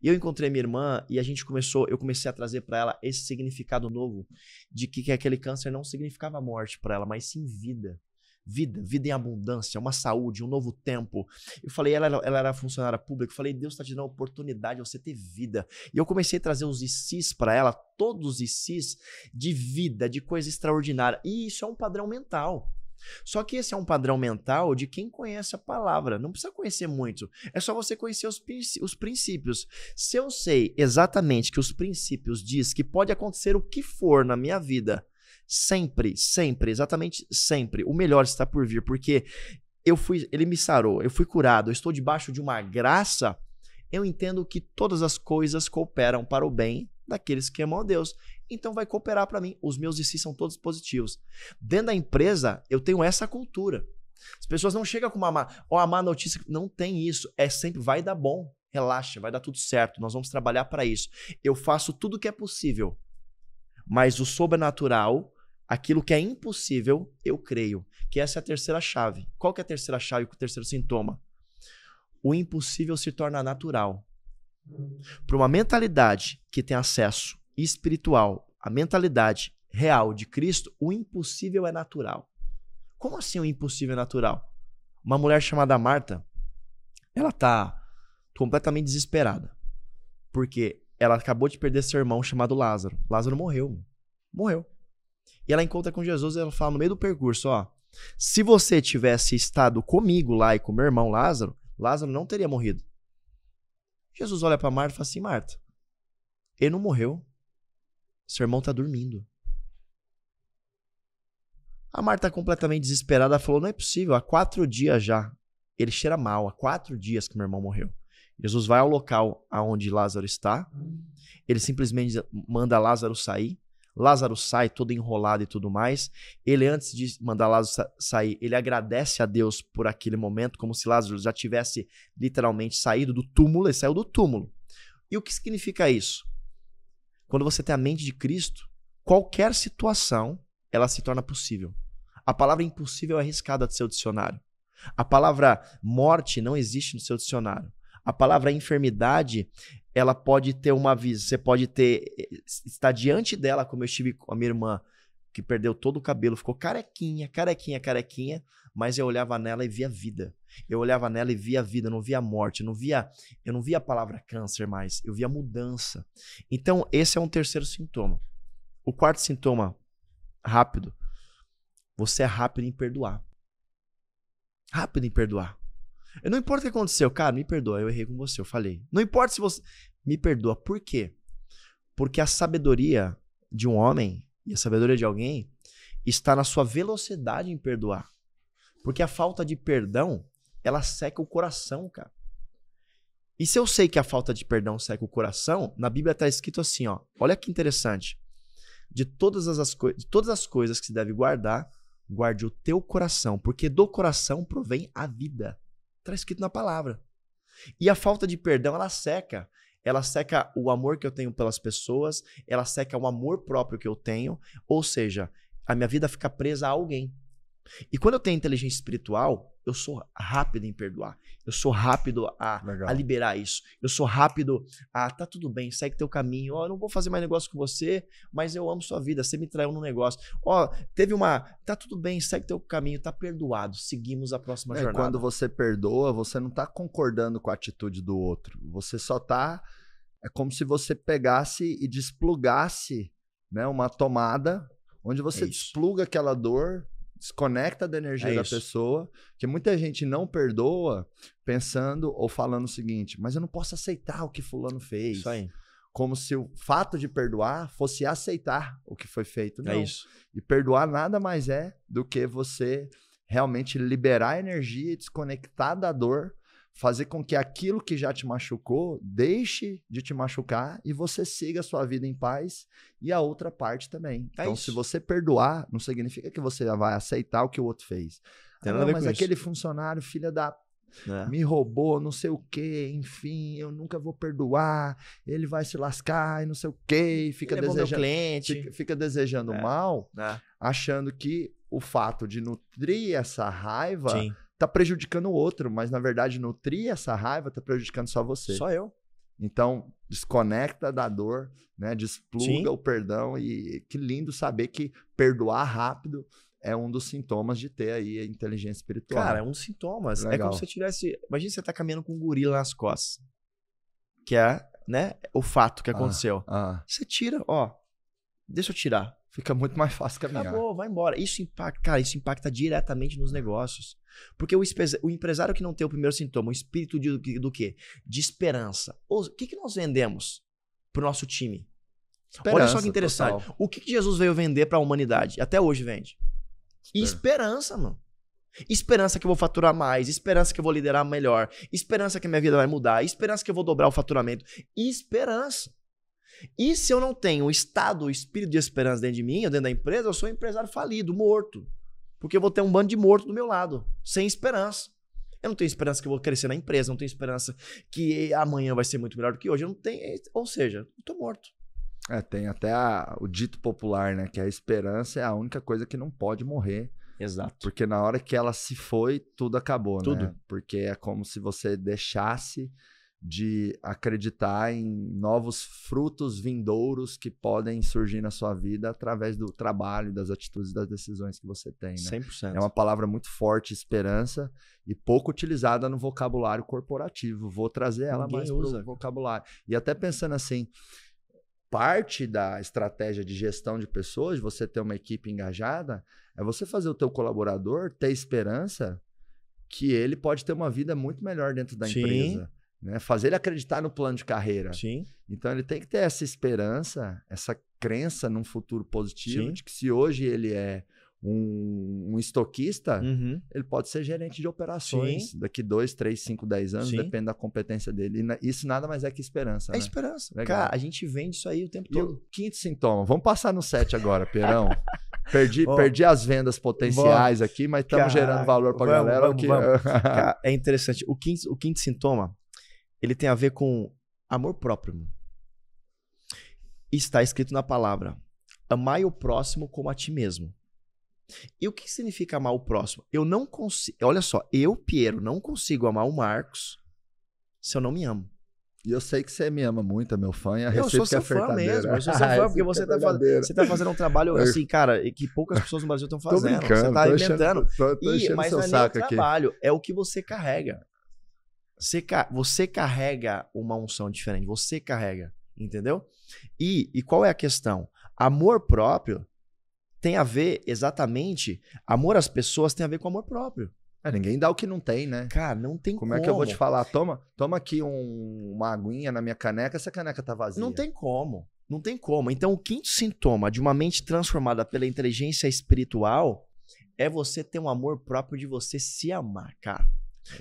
B: E eu encontrei minha irmã e a gente começou, eu comecei a trazer para ela esse significado novo de que, que aquele câncer não significava morte para ela, mas sim vida vida, vida em abundância, uma saúde, um novo tempo. Eu falei, ela, ela era funcionária pública, eu falei, Deus está te dando a oportunidade de você ter vida. E eu comecei a trazer os ICs para ela, todos os ICs de vida, de coisa extraordinária. E isso é um padrão mental. Só que esse é um padrão mental de quem conhece a palavra. Não precisa conhecer muito. É só você conhecer os, os princípios. Se eu sei exatamente que os princípios diz que pode acontecer o que for na minha vida, Sempre, sempre, exatamente sempre. O melhor está por vir, porque eu fui, ele me sarou, eu fui curado, eu estou debaixo de uma graça. Eu entendo que todas as coisas cooperam para o bem daqueles que amam a Deus. Então vai cooperar para mim. Os meus IC são todos positivos. Dentro da empresa, eu tenho essa cultura. As pessoas não chegam com uma má, ó, a má notícia. Não tem isso. É sempre vai dar bom. Relaxa, vai dar tudo certo. Nós vamos trabalhar para isso. Eu faço tudo o que é possível. Mas o sobrenatural Aquilo que é impossível, eu creio. Que essa é a terceira chave. Qual que é a terceira chave, o terceiro sintoma? O impossível se torna natural. Para uma mentalidade que tem acesso espiritual, a mentalidade real de Cristo, o impossível é natural. Como assim o impossível é natural? Uma mulher chamada Marta, ela tá completamente desesperada. Porque ela acabou de perder seu irmão chamado Lázaro. Lázaro morreu. Morreu. E ela encontra com Jesus e ela fala no meio do percurso, ó, se você tivesse estado comigo lá e com meu irmão Lázaro, Lázaro não teria morrido. Jesus olha para Marta e fala assim: Marta, ele não morreu. Seu irmão tá dormindo. A Marta, completamente desesperada, falou: Não é possível, há quatro dias já. Ele cheira mal, há quatro dias que meu irmão morreu. Jesus vai ao local aonde Lázaro está. Ele simplesmente manda Lázaro sair. Lázaro sai todo enrolado e tudo mais. Ele, antes de mandar Lázaro sair, ele agradece a Deus por aquele momento, como se Lázaro já tivesse literalmente saído do túmulo, ele saiu do túmulo. E o que significa isso? Quando você tem a mente de Cristo, qualquer situação ela se torna possível. A palavra impossível é arriscada do seu dicionário. A palavra morte não existe no seu dicionário. A palavra enfermidade ela pode ter uma visão, você pode ter estar diante dela, como eu estive com a minha irmã, que perdeu todo o cabelo, ficou carequinha, carequinha, carequinha, mas eu olhava nela e via vida. Eu olhava nela e via vida, não via morte, não via, eu não via a palavra câncer mais, eu via mudança. Então, esse é um terceiro sintoma. O quarto sintoma, rápido. Você é rápido em perdoar. Rápido em perdoar. Não importa o que aconteceu, cara, me perdoa, eu errei com você, eu falei. Não importa se você. Me perdoa. Por quê? Porque a sabedoria de um homem e a sabedoria de alguém está na sua velocidade em perdoar. Porque a falta de perdão, ela seca o coração, cara. E se eu sei que a falta de perdão seca o coração, na Bíblia está escrito assim, ó. Olha que interessante. De todas as, de todas as coisas que se deve guardar, guarde o teu coração, porque do coração provém a vida. Está escrito na palavra. E a falta de perdão, ela seca. Ela seca o amor que eu tenho pelas pessoas, ela seca o amor próprio que eu tenho, ou seja, a minha vida fica presa a alguém. E quando eu tenho inteligência espiritual, eu sou rápido em perdoar. Eu sou rápido a, a, liberar isso. Eu sou rápido a, tá tudo bem, segue teu caminho. Ó, oh, eu não vou fazer mais negócio com você, mas eu amo sua vida. Você me traiu no negócio. Ó, oh, teve uma, tá tudo bem, segue teu caminho, tá perdoado. Seguimos a próxima é, jornada.
A: Quando você perdoa, você não tá concordando com a atitude do outro. Você só tá é como se você pegasse e desplugasse, né, uma tomada onde você é despluga aquela dor desconecta da energia é da pessoa, que muita gente não perdoa pensando ou falando o seguinte, mas eu não posso aceitar o que fulano fez.
B: Isso aí.
A: Como se o fato de perdoar fosse aceitar o que foi feito.
B: É não. É isso.
A: E perdoar nada mais é do que você realmente liberar energia e desconectar da dor fazer com que aquilo que já te machucou deixe de te machucar e você siga a sua vida em paz e a outra parte também. É então, isso. se você perdoar, não significa que você vai aceitar o que o outro fez. Ah, não, mas aquele isso. funcionário, filha da é. me roubou, não sei o que, enfim, eu nunca vou perdoar, ele vai se lascar e não sei o que, fica
B: ele
A: desejando,
B: fica,
A: fica, desejando é. mal, é. achando que o fato de nutrir essa raiva Sim tá prejudicando o outro, mas na verdade nutrir essa raiva tá prejudicando só você.
B: Só eu.
A: Então, desconecta da dor, né? Despluga Sim. o perdão e que lindo saber que perdoar rápido é um dos sintomas de ter aí a inteligência espiritual.
B: Cara, é um dos sintomas. Legal. É como se você tivesse, imagina você tá caminhando com um gorila nas costas. Que é, né, o fato que ah, aconteceu. Ah, ah. Você tira, ó, deixa eu tirar.
A: Fica muito mais fácil caminhar.
B: Acabou, vai embora. Isso impacta, cara, isso impacta diretamente nos negócios. Porque o, o empresário que não tem o primeiro sintoma, o espírito de, do quê? De esperança. O que, que nós vendemos pro nosso time? Esperança, Olha só que interessante. Total. O que, que Jesus veio vender para a humanidade? Até hoje vende. Esperança, mano. Esperança que eu vou faturar mais, esperança que eu vou liderar melhor, esperança que minha vida vai mudar, esperança que eu vou dobrar o faturamento. Esperança. E se eu não tenho o estado, o espírito de esperança dentro de mim, dentro da empresa, eu sou um empresário falido, morto. Porque eu vou ter um bando de morto do meu lado, sem esperança. Eu não tenho esperança que eu vou crescer na empresa, não tenho esperança que amanhã vai ser muito melhor do que hoje. Eu não tenho, ou seja, eu tô morto.
A: É, tem até a, o dito popular, né? Que a esperança é a única coisa que não pode morrer.
B: Exato.
A: Porque na hora que ela se foi, tudo acabou, tudo. né? Porque é como se você deixasse de acreditar em novos frutos vindouros que podem surgir na sua vida através do trabalho, das atitudes, das decisões que você tem. Né?
B: 100%.
A: É uma palavra muito forte, esperança, e pouco utilizada no vocabulário corporativo. Vou trazer ela Ninguém mais para o vocabulário. E até pensando assim, parte da estratégia de gestão de pessoas, você ter uma equipe engajada, é você fazer o teu colaborador ter esperança que ele pode ter uma vida muito melhor dentro da Sim. empresa né? Fazer ele acreditar no plano de carreira.
B: Sim.
A: Então ele tem que ter essa esperança, essa crença num futuro positivo, Sim. de que se hoje ele é um, um estoquista, uhum. ele pode ser gerente de operações Sim. daqui dois, três, cinco, dez anos, Sim. depende da competência dele. E isso nada mais é que esperança.
B: É né? esperança. Legal. Cara, a gente vende isso aí o tempo e todo. O
A: quinto sintoma. Vamos passar no sete agora, Perão. *laughs* Perdi, oh, perdi as vendas potenciais bom, aqui, mas estamos gerando valor para a galera. Vamos, que... vamos. *laughs*
B: Cara, é interessante. O quinto, o quinto sintoma ele tem a ver com amor próprio. Está escrito na palavra: amai o próximo como a ti mesmo. E o que significa amar o próximo? Eu não consigo. Olha só, eu, Piero, não consigo amar o Marcos se eu não me amo.
A: E eu sei que você me ama muito, é meu fã, e a
B: eu sou seu é fã mesmo, eu sou seu fã, porque você, *laughs* é tá faz... você tá fazendo um trabalho assim, cara, que poucas pessoas no Brasil estão fazendo. você tá inventando.
A: Tô, tô e, mas não é nem o
B: trabalho, é o que você carrega. Você, você carrega uma unção diferente, você carrega, entendeu? E, e qual é a questão? Amor próprio tem a ver exatamente, amor às pessoas tem a ver com amor próprio.
A: É, ninguém dá o que não tem, né?
B: Cara, não tem
A: como. Como é que eu vou te falar? Toma, toma aqui um, uma aguinha na minha caneca, essa caneca tá vazia.
B: Não tem como. Não tem como. Então, o quinto sintoma de uma mente transformada pela inteligência espiritual é você ter um amor próprio de você se amar, cara.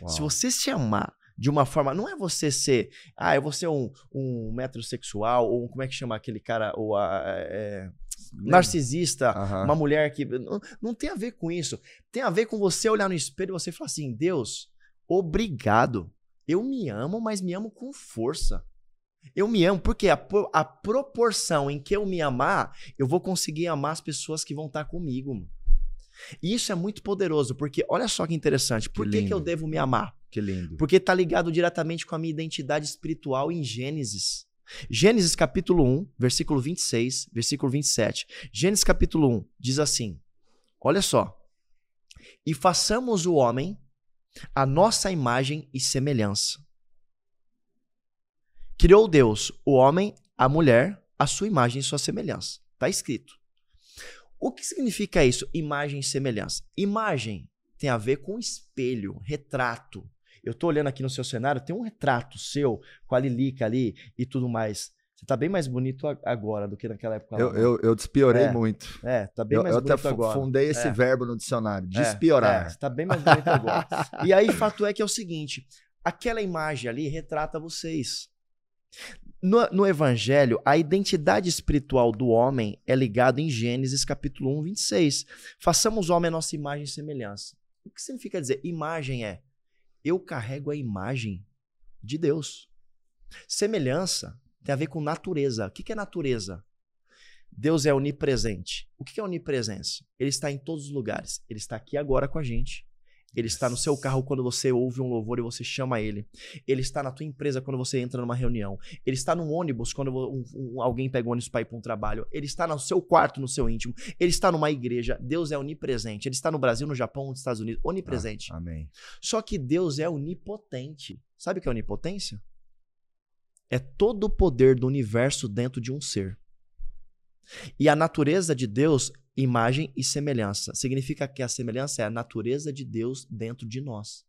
B: Uau. Se você se amar de uma forma. Não é você ser. Ah, eu vou ser um, um metrosexual, ou um, como é que chama aquele cara? Ou a. É, narcisista, uhum. uma mulher que. Não, não tem a ver com isso. Tem a ver com você olhar no espelho e você falar assim: Deus, obrigado. Eu me amo, mas me amo com força. Eu me amo porque a, a proporção em que eu me amar, eu vou conseguir amar as pessoas que vão estar comigo. E isso é muito poderoso, porque olha só que interessante. Por que, que, que eu devo me amar?
A: Que lindo.
B: Porque está ligado diretamente com a minha identidade espiritual em Gênesis. Gênesis capítulo 1, versículo 26, versículo 27. Gênesis capítulo 1 diz assim: Olha só. E façamos o homem a nossa imagem e semelhança. Criou Deus o homem, a mulher, a sua imagem e sua semelhança. Está escrito. O que significa isso? Imagem e semelhança. Imagem tem a ver com espelho, retrato. Eu tô olhando aqui no seu cenário, tem um retrato seu com a Lilica ali e tudo mais. Você tá bem mais bonito agora do que naquela época.
A: Eu, eu, eu despiorei
B: é,
A: muito.
B: É, tá bem
A: eu,
B: mais
A: eu
B: bonito
A: agora. Eu até fundei esse é. verbo no dicionário, é, despiorar. É,
B: você tá bem mais bonito agora. *laughs* e aí, fato é que é o seguinte, aquela imagem ali retrata vocês. No, no, Evangelho, a identidade espiritual do homem é ligada em Gênesis capítulo 1, 26. Façamos o homem a nossa imagem e semelhança. O que significa dizer? Imagem é eu carrego a imagem de Deus. Semelhança tem a ver com natureza. O que é natureza? Deus é onipresente. O que é onipresença? Ele está em todos os lugares. Ele está aqui agora com a gente. Ele está no seu carro quando você ouve um louvor e você chama ele. Ele está na tua empresa quando você entra numa reunião. Ele está no ônibus quando um, um, alguém pega o ônibus para ir para um trabalho. Ele está no seu quarto, no seu íntimo. Ele está numa igreja. Deus é onipresente. Ele está no Brasil, no Japão, nos Estados Unidos. Onipresente.
A: Ah, amém.
B: Só que Deus é onipotente. Sabe o que é onipotência? É todo o poder do universo dentro de um ser. E a natureza de Deus imagem e semelhança. Significa que a semelhança é a natureza de Deus dentro de nós.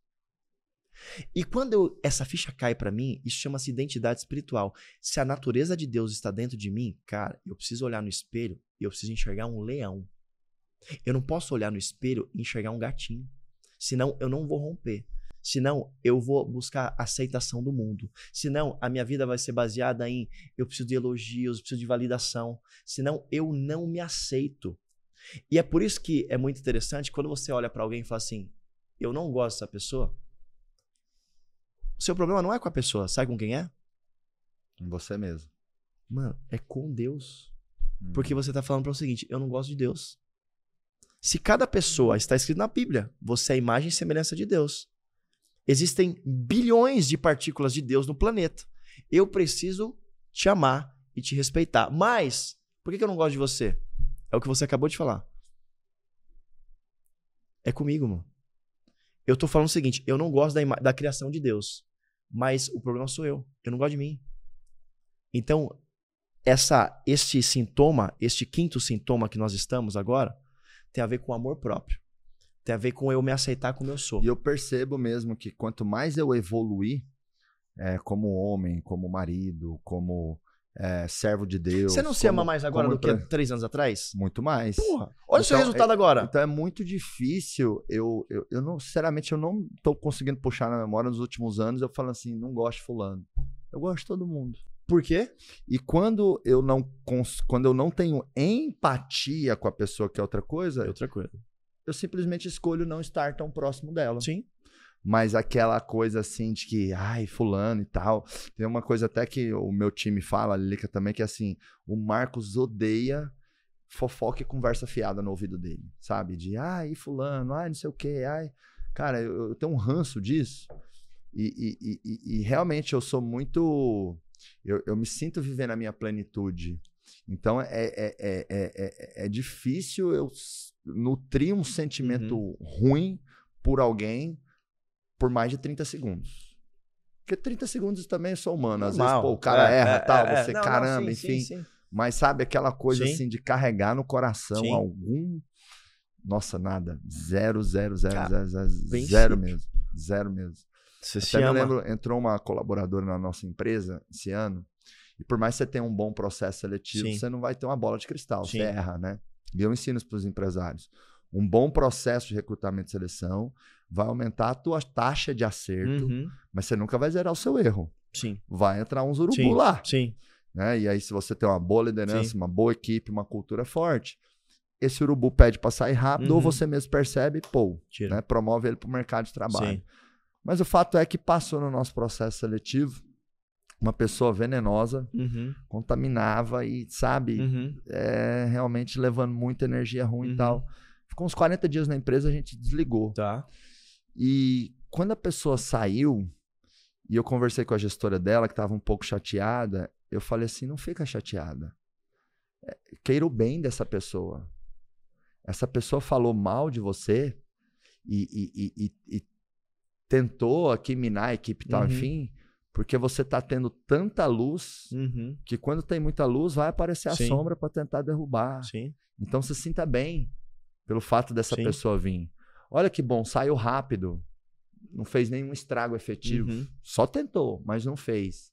B: E quando eu, essa ficha cai para mim, isso chama-se identidade espiritual. Se a natureza de Deus está dentro de mim, cara, eu preciso olhar no espelho e eu preciso enxergar um leão. Eu não posso olhar no espelho e enxergar um gatinho. Senão eu não vou romper. Senão eu vou buscar aceitação do mundo. Senão a minha vida vai ser baseada em eu preciso de elogios, preciso de validação. Senão eu não me aceito. E é por isso que é muito interessante quando você olha para alguém e fala assim: eu não gosto dessa pessoa. O seu problema não é com a pessoa, sabe com quem é?
A: Com você mesmo.
B: Mano, é com Deus. Hum. Porque você tá falando para o seguinte: eu não gosto de Deus. Se cada pessoa está escrito na Bíblia, você é a imagem e semelhança de Deus. Existem bilhões de partículas de Deus no planeta. Eu preciso te amar e te respeitar. Mas, por que eu não gosto de você? É o que você acabou de falar. É comigo, mano. Eu tô falando o seguinte: eu não gosto da, da criação de Deus. Mas o problema sou eu. Eu não gosto de mim. Então, essa, este sintoma, este quinto sintoma que nós estamos agora, tem a ver com amor próprio. Tem a ver com eu me aceitar como eu sou.
A: E eu percebo mesmo que quanto mais eu evoluir, é, como homem, como marido, como é, servo de Deus.
B: Você não se ama mais agora do que três anos atrás?
A: Muito mais.
B: Porra, olha então, o seu então, resultado é, agora.
A: Então é muito difícil. Eu, eu, eu não, sinceramente, eu não tô conseguindo puxar na memória nos últimos anos. Eu falo assim, não gosto de fulano. Eu gosto de todo mundo.
B: Por quê?
A: E quando eu não quando eu não tenho empatia com a pessoa que é outra coisa,
B: é outra coisa.
A: Eu simplesmente escolho não estar tão próximo dela.
B: Sim
A: mas aquela coisa assim de que, ai, fulano e tal. Tem uma coisa até que o meu time fala, a Lilica também, que é assim, o Marcos odeia fofoca e conversa fiada no ouvido dele, sabe? De, ai, fulano, ai, não sei o quê, ai. Cara, eu, eu tenho um ranço disso. E, e, e, e realmente eu sou muito. Eu, eu, me sinto vivendo a minha plenitude. Então é, é, é, é, é difícil eu nutrir um sentimento uhum. ruim por alguém por mais de 30 segundos. Porque 30 segundos também é só humano. Às Normal. vezes, pô, o cara é, erra é, tal, é, você não, caramba, não, sim, enfim. Sim, sim. Mas sabe aquela coisa assim de carregar no coração algum Nossa, nada. Zero, zero, zero, zero, zero, zero mesmo. Zero mesmo. Você Até se me lembro, entrou uma colaboradora na nossa empresa esse ano, e por mais que você tenha um bom processo seletivo, você não vai ter uma bola de cristal, você erra, né? E eu ensino para os empresários. Um bom processo de recrutamento e seleção vai aumentar a tua taxa de acerto, uhum. mas você nunca vai zerar o seu erro.
B: Sim.
A: Vai entrar uns urubu
B: Sim.
A: lá.
B: Sim.
A: Né? E aí, se você tem uma boa liderança, Sim. uma boa equipe, uma cultura forte, esse urubu pede para sair rápido, uhum. ou você mesmo percebe, pô, né? promove ele para o mercado de trabalho. Mas o fato é que passou no nosso processo seletivo uma pessoa venenosa, uhum. contaminava e, sabe, uhum. é, realmente levando muita energia ruim e tal. Ficou uns 40 dias na empresa, a gente desligou.
B: Tá.
A: E quando a pessoa saiu, e eu conversei com a gestora dela, que estava um pouco chateada, eu falei assim: não fica chateada. É, queira o bem dessa pessoa. Essa pessoa falou mal de você e, e, e, e tentou aqui minar a equipe e tal, uhum. enfim, porque você está tendo tanta luz uhum. que quando tem muita luz vai aparecer a Sim. sombra para tentar derrubar.
B: Sim.
A: Então se sinta bem pelo fato dessa Sim. pessoa vir. Olha que bom, saiu rápido, não fez nenhum estrago efetivo, uhum. só tentou, mas não fez.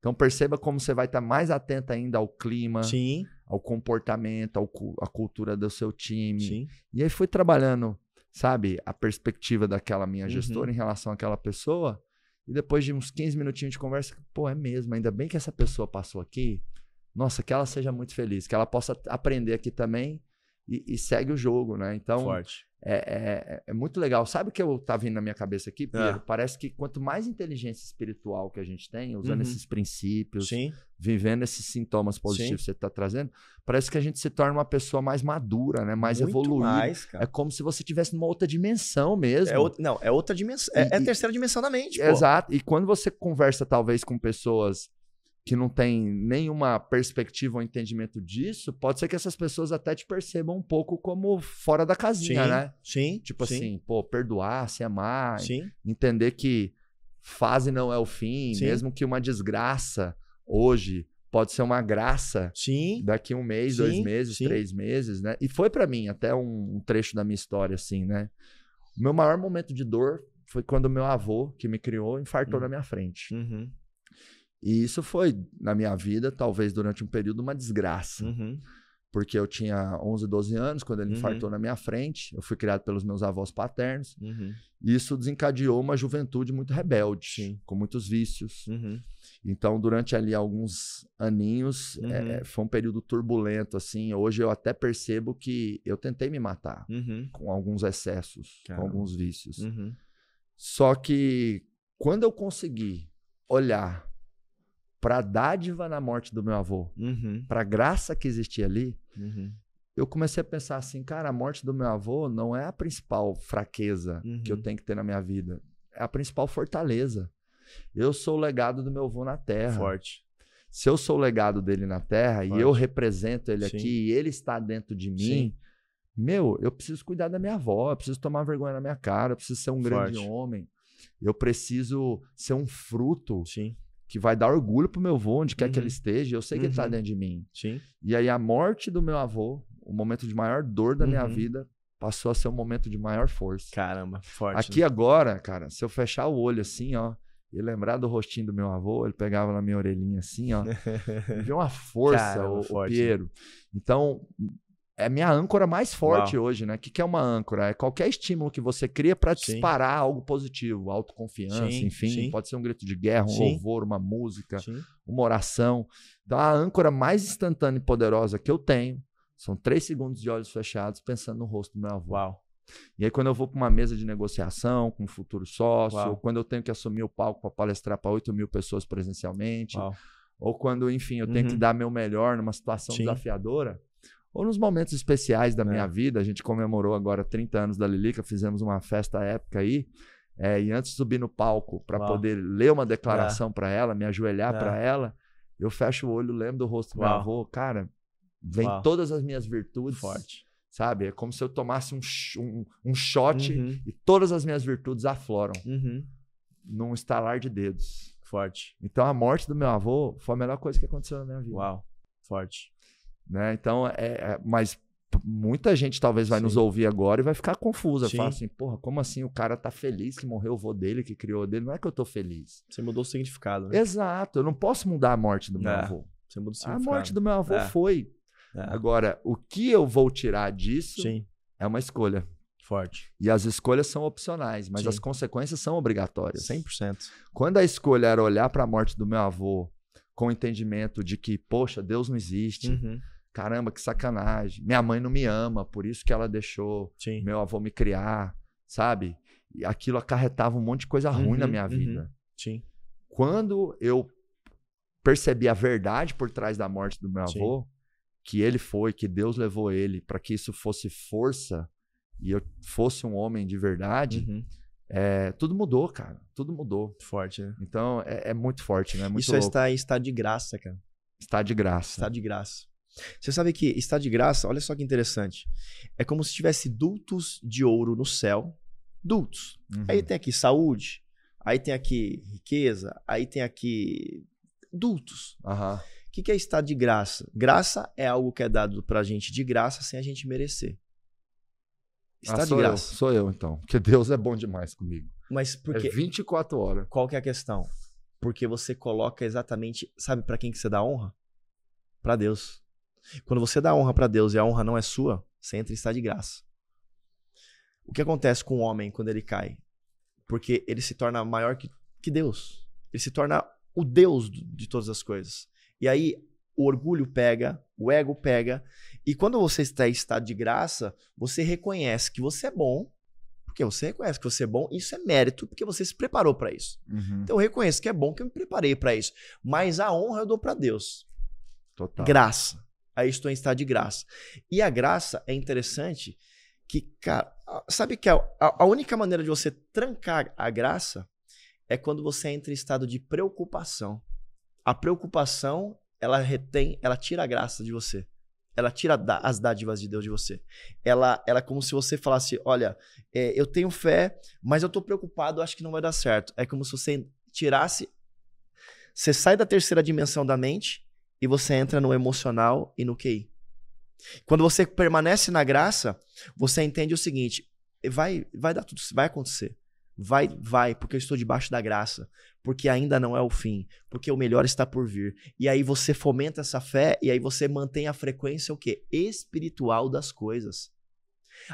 A: Então perceba como você vai estar tá mais atento ainda ao clima,
B: Sim.
A: ao comportamento, ao, à cultura do seu time.
B: Sim.
A: E aí fui trabalhando, sabe, a perspectiva daquela minha uhum. gestora uhum. em relação àquela pessoa. E depois de uns 15 minutinhos de conversa, pô, é mesmo, ainda bem que essa pessoa passou aqui. Nossa, que ela seja muito feliz, que ela possa aprender aqui também e, e segue o jogo, né? Então,
B: Forte.
A: É, é, é, muito legal. Sabe o que eu tá vindo na minha cabeça aqui, Pedro? É. Parece que quanto mais inteligência espiritual que a gente tem, usando uhum. esses princípios,
B: Sim.
A: vivendo esses sintomas positivos Sim. que você está trazendo, parece que a gente se torna uma pessoa mais madura, né? Mais muito evoluída. Mais, é como se você tivesse numa outra dimensão mesmo.
B: É outra, não, é outra dimensão. É, é, a terceira dimensão da mente. Pô.
A: Exato. E quando você conversa, talvez, com pessoas que não tem nenhuma perspectiva ou entendimento disso, pode ser que essas pessoas até te percebam um pouco como fora da casinha,
B: sim,
A: né?
B: Sim.
A: Tipo
B: sim.
A: assim, pô, perdoar, se amar,
B: sim.
A: entender que fase não é o fim, sim. mesmo que uma desgraça hoje pode ser uma graça
B: sim.
A: daqui um mês, dois meses, três meses, né? E foi para mim até um, um, trecho da minha história, assim, né? O meu maior momento de dor foi quando meu avô, que me criou, infartou uhum. na minha frente.
B: Uhum.
A: E isso foi, na minha vida, talvez durante um período, uma desgraça.
B: Uhum.
A: Porque eu tinha 11, 12 anos quando ele uhum. infartou na minha frente. Eu fui criado pelos meus avós paternos.
B: Uhum.
A: E isso desencadeou uma juventude muito rebelde,
B: Sim.
A: com muitos vícios.
B: Uhum.
A: Então, durante ali alguns aninhos, é, uhum. foi um período turbulento, assim. Hoje eu até percebo que eu tentei me matar
B: uhum.
A: com alguns excessos,
B: Caramba.
A: com alguns vícios. Só que quando eu consegui olhar para a dádiva na morte do meu avô,
B: uhum.
A: para a graça que existia ali,
B: uhum.
A: eu comecei a pensar assim, cara, a morte do meu avô não é a principal fraqueza uhum. que eu uhum. tenho que ter na minha vida, é a principal fortaleza. Eu sou o legado do meu avô na Terra.
B: Forte.
A: Se eu sou o legado dele na Terra Forte. e eu represento ele Sim. aqui e ele está dentro de mim, Sim. meu, eu preciso cuidar da minha avó, eu preciso tomar vergonha na minha cara, eu preciso ser um Forte. grande homem. Eu preciso ser um fruto
B: Sim
A: que vai dar orgulho pro meu avô, onde quer que ele uhum. esteja. Eu sei que uhum. ele tá uhum. dentro de mim.
B: Sim.
A: E aí a morte do meu avô, o momento de maior dor da uhum. minha vida, passou a ser um momento de maior força.
B: Caramba, forte.
A: Aqui né? agora, cara, se eu fechar o olho assim, ó, e lembrar do rostinho do meu avô, ele pegava na minha orelhinha assim, ó. *laughs* me uma força, Caramba, o, forte, o Piero. Né? Então, é minha âncora mais forte Uau. hoje, né? O que, que é uma âncora? É qualquer estímulo que você cria para disparar algo positivo, autoconfiança, sim, enfim. Sim. Pode ser um grito de guerra, um sim. louvor, uma música, uma oração. Então, a âncora mais instantânea e poderosa que eu tenho são três segundos de olhos fechados pensando no rosto do meu avô.
B: Uau.
A: E aí, quando eu vou para uma mesa de negociação com um futuro sócio, Uau. ou quando eu tenho que assumir o palco para palestrar para 8 mil pessoas presencialmente, ou quando, enfim, eu tenho uhum. que dar meu melhor numa situação desafiadora, ou nos momentos especiais da minha é. vida. A gente comemorou agora 30 anos da Lilica, fizemos uma festa épica aí. É, e antes de subir no palco para poder ler uma declaração é. para ela, me ajoelhar é. para ela, eu fecho o olho, lembro do rosto do meu avô. Cara, vem Uau. todas as minhas virtudes.
B: Forte.
A: Sabe? É como se eu tomasse um, um, um shot uhum. e todas as minhas virtudes afloram.
B: Uhum.
A: Num estalar de dedos.
B: Forte.
A: Então a morte do meu avô foi a melhor coisa que aconteceu na minha vida.
B: Uau. Forte.
A: Né? Então, é, é, mas muita gente talvez vai Sim. nos ouvir agora e vai ficar confusa. Fala assim, porra, como assim o cara tá feliz que morreu o vô dele, que criou dele? Não é que eu tô feliz.
B: Você mudou o significado, né?
A: Exato. Eu não posso mudar a morte do meu é. avô. Você mudou o significado. A morte do meu avô é. foi. É. Agora, o que eu vou tirar disso Sim. é uma escolha.
B: Forte.
A: E as escolhas são opcionais, mas Sim. as consequências são obrigatórias.
B: 100%.
A: Quando a escolha era olhar para a morte do meu avô com o entendimento de que, poxa, Deus não existe. Uhum. Caramba, que sacanagem. Minha mãe não me ama, por isso que ela deixou Sim. meu avô me criar, sabe? E aquilo acarretava um monte de coisa ruim uhum, na minha vida. Uhum.
B: Sim.
A: Quando eu percebi a verdade por trás da morte do meu avô, Sim. que ele foi, que Deus levou ele para que isso fosse força e eu fosse um homem de verdade, uhum. é, tudo mudou, cara. Tudo mudou.
B: Forte, né?
A: Então é, é muito forte, né? Muito
B: Isso é está, está de graça, cara.
A: Está de graça.
B: Está de graça. Você sabe que está de graça, olha só que interessante. É como se tivesse dutos de ouro no céu. Dutos. Uhum. Aí tem aqui saúde, aí tem aqui riqueza, aí tem aqui dutos.
A: Uhum.
B: O que, que é estar de graça? Graça é algo que é dado pra gente de graça sem a gente merecer.
A: Está ah, de graça. Eu, sou eu, então. Porque Deus é bom demais comigo.
B: Mas porque.
A: É 24 horas.
B: Qual que é a questão? Porque você coloca exatamente. Sabe para quem que você dá honra? Para Deus. Quando você dá honra para Deus e a honra não é sua, você entra em estado de graça. O que acontece com o homem quando ele cai? Porque ele se torna maior que, que Deus. Ele se torna o Deus de todas as coisas. E aí o orgulho pega, o ego pega. E quando você está em estado de graça, você reconhece que você é bom, porque você reconhece que você é bom, isso é mérito, porque você se preparou para isso. Uhum. Então eu reconheço que é bom que eu me preparei para isso. Mas a honra eu dou para Deus.
A: Total.
B: Graça. Estou em estado de graça. E a graça é interessante que, cara, sabe que a, a única maneira de você trancar a graça é quando você entra em estado de preocupação. A preocupação ela retém, ela tira a graça de você. Ela tira as dádivas de Deus de você. Ela, ela é como se você falasse: Olha, é, eu tenho fé, mas eu tô preocupado, acho que não vai dar certo. É como se você tirasse. Você sai da terceira dimensão da mente e você entra no emocional e no QI. Quando você permanece na graça, você entende o seguinte: vai, vai dar tudo, vai acontecer. Vai, vai, porque eu estou debaixo da graça, porque ainda não é o fim, porque o melhor está por vir. E aí você fomenta essa fé e aí você mantém a frequência o quê? Espiritual das coisas.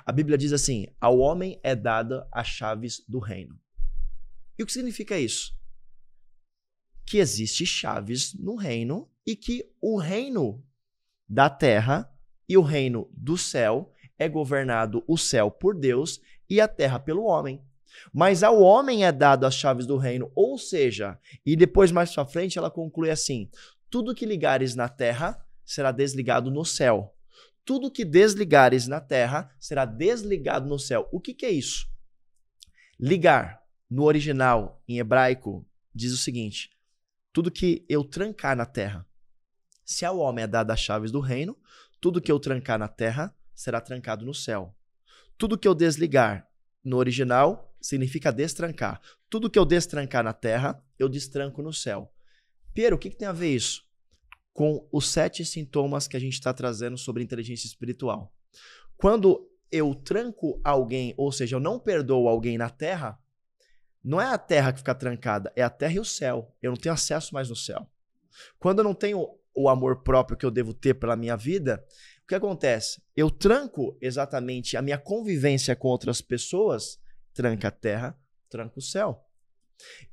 B: A Bíblia diz assim: ao homem é dada as chaves do reino. E o que significa isso? Que existe chaves no reino e que o reino da terra e o reino do céu é governado o céu por Deus e a terra pelo homem. Mas ao homem é dado as chaves do reino, ou seja, e depois mais para frente ela conclui assim: tudo que ligares na terra será desligado no céu. Tudo que desligares na terra será desligado no céu. O que, que é isso? Ligar, no original, em hebraico, diz o seguinte: tudo que eu trancar na terra. Se ao homem é dado as chaves do reino, tudo que eu trancar na terra será trancado no céu. Tudo que eu desligar no original significa destrancar. Tudo que eu destrancar na terra, eu destranco no céu. Piero, o que, que tem a ver isso? Com os sete sintomas que a gente está trazendo sobre inteligência espiritual. Quando eu tranco alguém, ou seja, eu não perdoo alguém na terra, não é a terra que fica trancada, é a terra e o céu. Eu não tenho acesso mais no céu. Quando eu não tenho o amor próprio que eu devo ter pela minha vida, o que acontece? Eu tranco exatamente a minha convivência com outras pessoas tranca a terra, tranca o céu.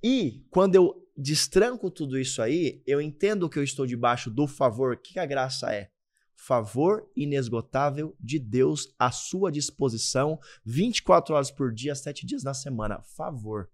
B: E quando eu destranco tudo isso aí, eu entendo que eu estou debaixo do favor. O que a graça é? Favor inesgotável de Deus à sua disposição, 24 horas por dia, 7 dias na semana. Favor.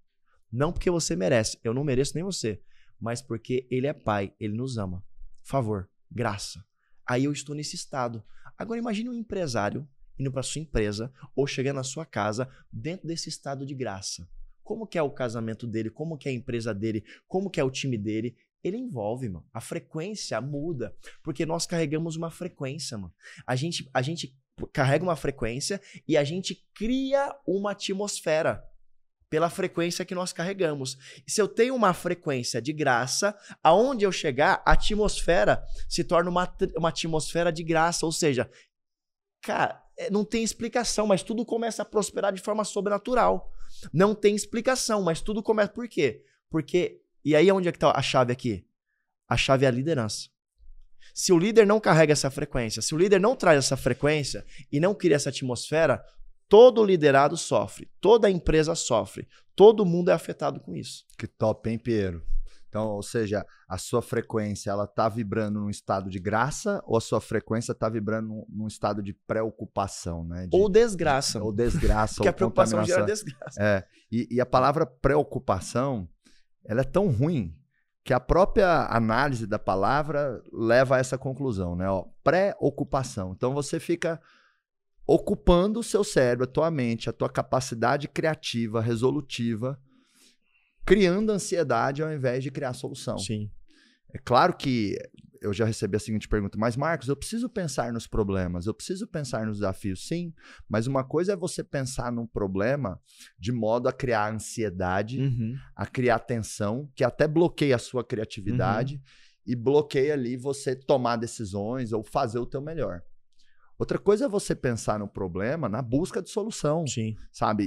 B: Não porque você merece, eu não mereço nem você, mas porque Ele é Pai, Ele nos ama. Favor, graça. Aí eu estou nesse estado. Agora imagine um empresário indo para sua empresa ou chegando na sua casa dentro desse estado de graça. Como que é o casamento dele, como que é a empresa dele, como que é o time dele, ele envolve, mano. A frequência muda, porque nós carregamos uma frequência, mano. A gente, a gente carrega uma frequência e a gente cria uma atmosfera pela frequência que nós carregamos. E se eu tenho uma frequência de graça, aonde eu chegar, a atmosfera se torna uma, uma atmosfera de graça, ou seja, Cara, é, não tem explicação, mas tudo começa a prosperar de forma sobrenatural. Não tem explicação, mas tudo começa. Por quê? Porque. E aí, onde é que tá a chave aqui? A chave é a liderança. Se o líder não carrega essa frequência, se o líder não traz essa frequência e não cria essa atmosfera, todo liderado sofre, toda empresa sofre, todo mundo é afetado com isso.
A: Que top, hein, Piero? Então, ou seja, a sua frequência ela tá vibrando num estado de graça ou a sua frequência tá vibrando num, estado de preocupação, né? De,
B: ou desgraça.
A: Ou desgraça. *laughs*
B: Porque
A: ou
B: a preocupação gera desgraça.
A: É. E, e, a palavra preocupação, ela é tão ruim que a própria análise da palavra leva a essa conclusão, né? Pré-ocupação. Então você fica ocupando o seu cérebro, a tua mente, a tua capacidade criativa, resolutiva criando ansiedade ao invés de criar solução.
B: Sim.
A: É claro que eu já recebi a seguinte pergunta, mas Marcos, eu preciso pensar nos problemas, eu preciso pensar nos desafios, sim, mas uma coisa é você pensar num problema de modo a criar ansiedade, uhum. a criar tensão, que até bloqueia a sua criatividade uhum. e bloqueia ali você tomar decisões ou fazer o teu melhor. Outra coisa é você pensar no problema na busca de solução,
B: sim.
A: sabe?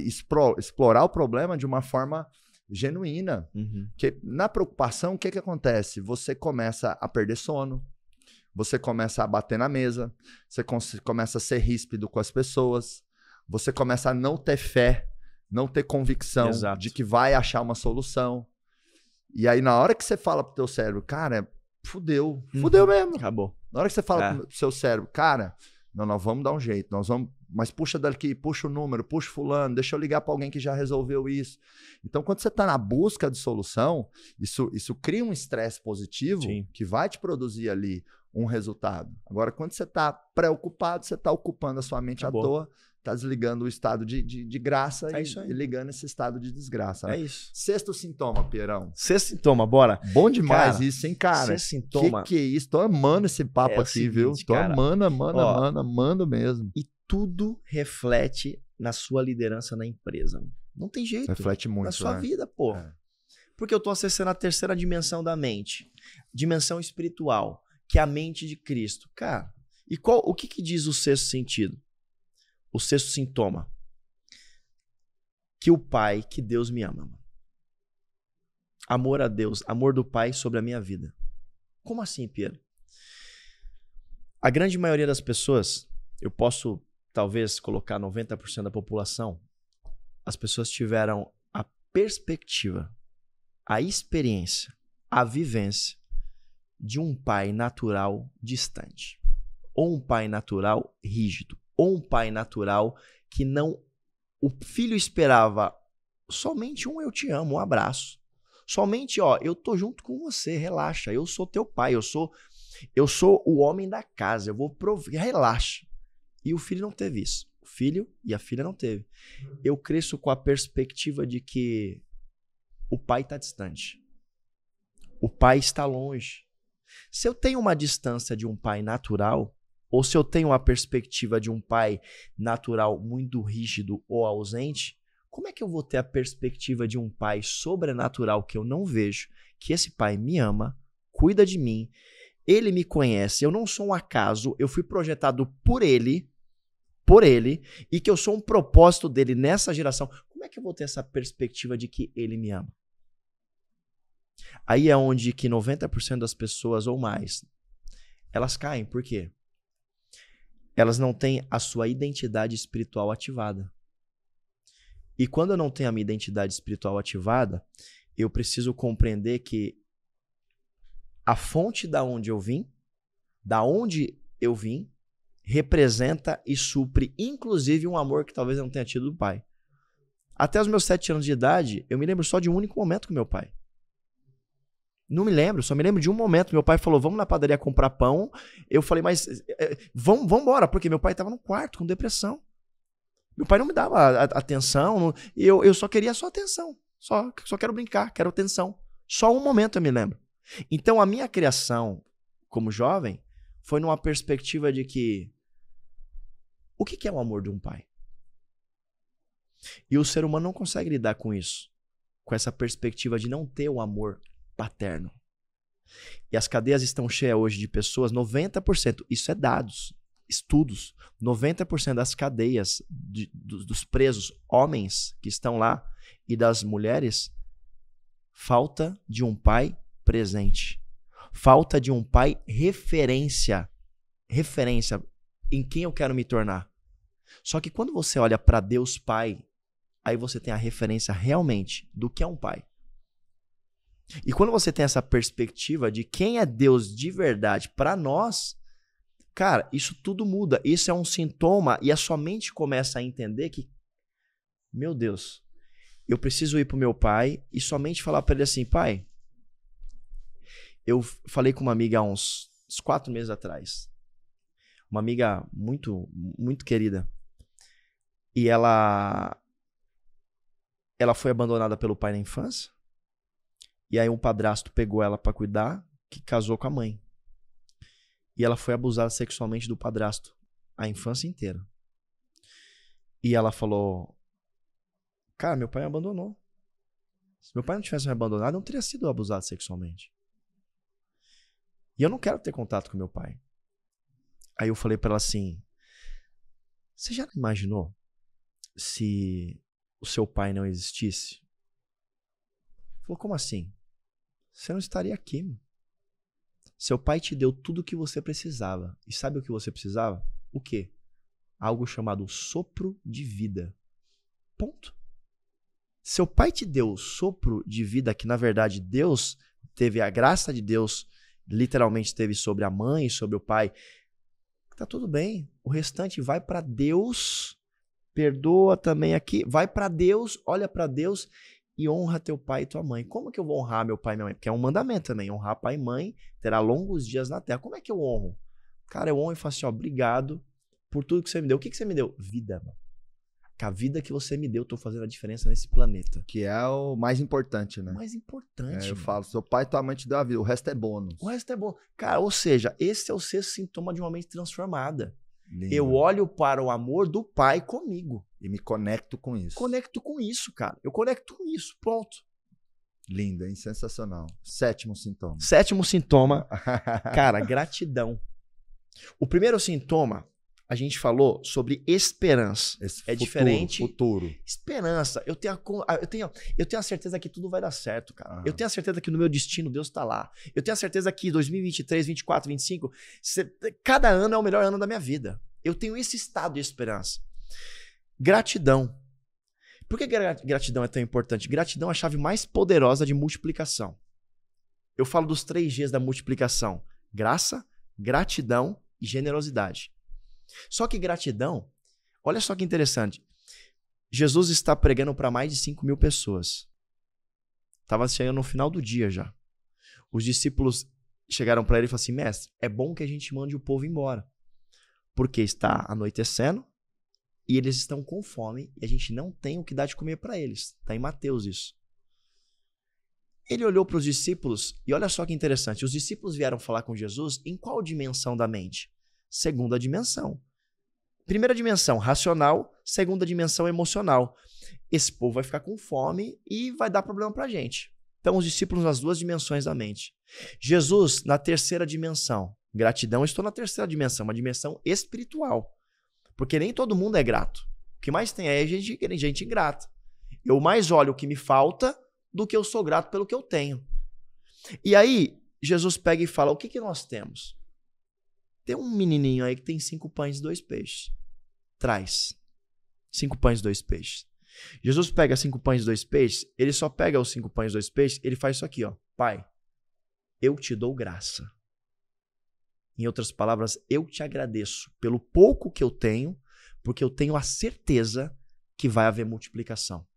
A: explorar o problema de uma forma genuína. Uhum. Que na preocupação, o que, que acontece? Você começa a perder sono, você começa a bater na mesa, você começa a ser ríspido com as pessoas, você começa a não ter fé, não ter convicção
B: Exato.
A: de que vai achar uma solução. E aí, na hora que você fala pro teu cérebro, cara, fudeu, uhum. fudeu mesmo.
B: Acabou.
A: Na hora que você fala é. pro seu cérebro, cara, não, nós vamos dar um jeito, nós vamos mas puxa daqui, puxa o número, puxa fulano, deixa eu ligar para alguém que já resolveu isso. Então, quando você está na busca de solução, isso, isso cria um estresse positivo
B: Sim.
A: que vai te produzir ali um resultado. Agora, quando você está preocupado, você está ocupando a sua mente Acabou. à toa, está desligando o estado de, de, de graça
B: é
A: e, e, ligando esse estado de desgraça.
B: Né? É isso.
A: Sexto sintoma, Pierão.
B: Sexto sintoma, bora.
A: Bom demais cara, isso, hein, cara?
B: Sexto sintoma.
A: Que que é isso? Tô amando esse papo
B: é
A: aqui,
B: seguinte,
A: viu? Tô
B: cara,
A: amando, amando, ó, amando, amando mesmo.
B: E tudo reflete na sua liderança na empresa. Não tem jeito.
A: Reflete muito.
B: Na sua
A: né?
B: vida, pô. É. Porque eu tô acessando a terceira dimensão da mente, dimensão espiritual, que é a mente de Cristo. Cara, e qual o que, que diz o sexto sentido? O sexto sintoma? Que o Pai, que Deus me ama. Amor a Deus, amor do Pai sobre a minha vida. Como assim, Pedro? A grande maioria das pessoas, eu posso talvez colocar 90% da população, as pessoas tiveram a perspectiva, a experiência, a vivência de um pai natural distante, ou um pai natural rígido, ou um pai natural que não o filho esperava somente um eu te amo, um abraço. Somente, ó, eu tô junto com você, relaxa, eu sou teu pai, eu sou eu sou o homem da casa, eu vou provar, relaxa. E o filho não teve isso. O filho e a filha não teve. Eu cresço com a perspectiva de que o pai está distante. O pai está longe. Se eu tenho uma distância de um pai natural, ou se eu tenho uma perspectiva de um pai natural muito rígido ou ausente, como é que eu vou ter a perspectiva de um pai sobrenatural que eu não vejo, que esse pai me ama, cuida de mim, ele me conhece, eu não sou um acaso, eu fui projetado por ele, por ele e que eu sou um propósito dele nessa geração, como é que eu vou ter essa perspectiva de que ele me ama? Aí é onde que 90% das pessoas ou mais elas caem. Por quê? Elas não têm a sua identidade espiritual ativada. E quando eu não tenho a minha identidade espiritual ativada, eu preciso compreender que a fonte da onde eu vim, da onde eu vim, representa e supre, inclusive, um amor que talvez eu não tenha tido do pai. Até os meus sete anos de idade, eu me lembro só de um único momento com meu pai. Não me lembro, só me lembro de um momento. Meu pai falou: vamos na padaria comprar pão. Eu falei, mas é, vamos, vamos embora, porque meu pai estava no quarto com depressão. Meu pai não me dava atenção, não, eu, eu só queria só atenção. Só, só quero brincar, quero atenção. Só um momento eu me lembro. Então a minha criação como jovem foi numa perspectiva de que o que é o amor de um pai? E o ser humano não consegue lidar com isso, com essa perspectiva de não ter o amor paterno. E as cadeias estão cheias hoje de pessoas, 90%, isso é dados. estudos, 90% das cadeias de, dos, dos presos, homens que estão lá, e das mulheres, falta de um pai presente. Falta de um pai referência. Referência em quem eu quero me tornar. Só que quando você olha para Deus Pai, aí você tem a referência realmente do que é um pai. E quando você tem essa perspectiva de quem é Deus de verdade para nós, cara, isso tudo muda. Isso é um sintoma e a sua mente começa a entender que, meu Deus, eu preciso ir pro meu pai e somente falar para ele assim, pai. Eu falei com uma amiga há uns, uns quatro meses atrás, uma amiga muito, muito querida, e ela, ela foi abandonada pelo pai na infância. E aí um padrasto pegou ela para cuidar, que casou com a mãe. E ela foi abusada sexualmente do padrasto a infância inteira. E ela falou: Cara, meu pai me abandonou. Se meu pai não tivesse me abandonado, eu não teria sido abusado sexualmente. E eu não quero ter contato com meu pai. Aí eu falei para ela assim: Você já imaginou se o seu pai não existisse? Falou, como assim? Você não estaria aqui. Seu pai te deu tudo o que você precisava. E sabe o que você precisava? O quê? Algo chamado sopro de vida. Ponto. Seu pai te deu sopro de vida que, na verdade, Deus teve a graça de Deus, literalmente teve sobre a mãe, sobre o pai. Tá tudo bem. O restante vai para Deus. Perdoa também aqui. Vai para Deus, olha para Deus e honra teu pai e tua mãe. Como que eu vou honrar meu pai e minha mãe? Porque é um mandamento também. Honrar pai e mãe terá longos dias na terra. Como é que eu honro? Cara, eu honro e faço assim, ó, obrigado por tudo que você me deu. O que, que você me deu? Vida, mano. Com a vida que você me deu, eu tô fazendo a diferença nesse planeta.
A: Que é o mais importante, né?
B: O mais importante.
A: É, eu falo, seu pai e tua mãe te deu a vida, o resto é bônus.
B: O resto é bom. Cara, ou seja, esse é o sexto sintoma de uma mente transformada. Lindo. Eu olho para o amor do pai comigo.
A: E me conecto com isso.
B: Conecto com isso, cara. Eu conecto com isso. Pronto.
A: Lindo, hein? Sensacional. Sétimo sintoma.
B: Sétimo sintoma. *laughs* cara, gratidão. O primeiro sintoma a gente falou sobre esperança. Esse é futuro, diferente.
A: Futuro.
B: Esperança. Eu tenho, a, eu, tenho, eu tenho a certeza que tudo vai dar certo, cara. Eu tenho a certeza que no meu destino Deus está lá. Eu tenho a certeza que 2023, 2024, 2025, cada ano é o melhor ano da minha vida. Eu tenho esse estado de esperança. Gratidão. Por que gratidão é tão importante? Gratidão é a chave mais poderosa de multiplicação. Eu falo dos três Gs da multiplicação: graça, gratidão e generosidade. Só que gratidão, olha só que interessante. Jesus está pregando para mais de 5 mil pessoas. Estava chegando no final do dia já. Os discípulos chegaram para ele e falaram assim: Mestre, é bom que a gente mande o povo embora. Porque está anoitecendo e eles estão com fome e a gente não tem o que dar de comer para eles. Está em Mateus isso. Ele olhou para os discípulos e olha só que interessante. Os discípulos vieram falar com Jesus em qual dimensão da mente? segunda dimensão. Primeira dimensão, racional. Segunda dimensão, emocional. Esse povo vai ficar com fome e vai dar problema pra gente. Então, os discípulos nas duas dimensões da mente. Jesus na terceira dimensão. Gratidão, estou na terceira dimensão, uma dimensão espiritual. Porque nem todo mundo é grato. O que mais tem é gente, gente ingrata. Eu mais olho o que me falta do que eu sou grato pelo que eu tenho. E aí, Jesus pega e fala: o que, que nós temos? Tem um menininho aí que tem cinco pães e dois peixes. Traz. Cinco pães e dois peixes. Jesus pega cinco pães e dois peixes, ele só pega os cinco pães e dois peixes, ele faz isso aqui, ó. Pai, eu te dou graça. Em outras palavras, eu te agradeço pelo pouco que eu tenho, porque eu tenho a certeza que vai haver multiplicação.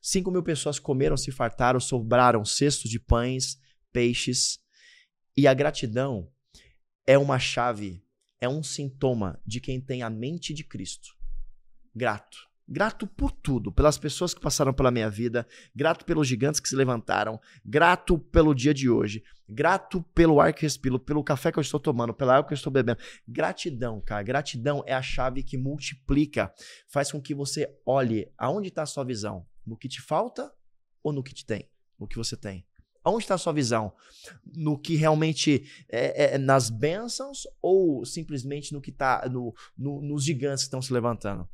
B: Cinco mil pessoas comeram, se fartaram, sobraram cestos de pães, peixes. E a gratidão é uma chave, é um sintoma de quem tem a mente de Cristo. Grato. Grato por tudo, pelas pessoas que passaram pela minha vida, grato pelos gigantes que se levantaram, grato pelo dia de hoje, grato pelo ar que respiro, pelo café que eu estou tomando, pela água que eu estou bebendo. Gratidão, cara. Gratidão é a chave que multiplica, faz com que você olhe aonde está a sua visão, no que te falta ou no que te tem, no que você tem. Onde está a sua visão? No que realmente é, é nas bênçãos ou simplesmente no que está no, no, nos gigantes que estão se levantando?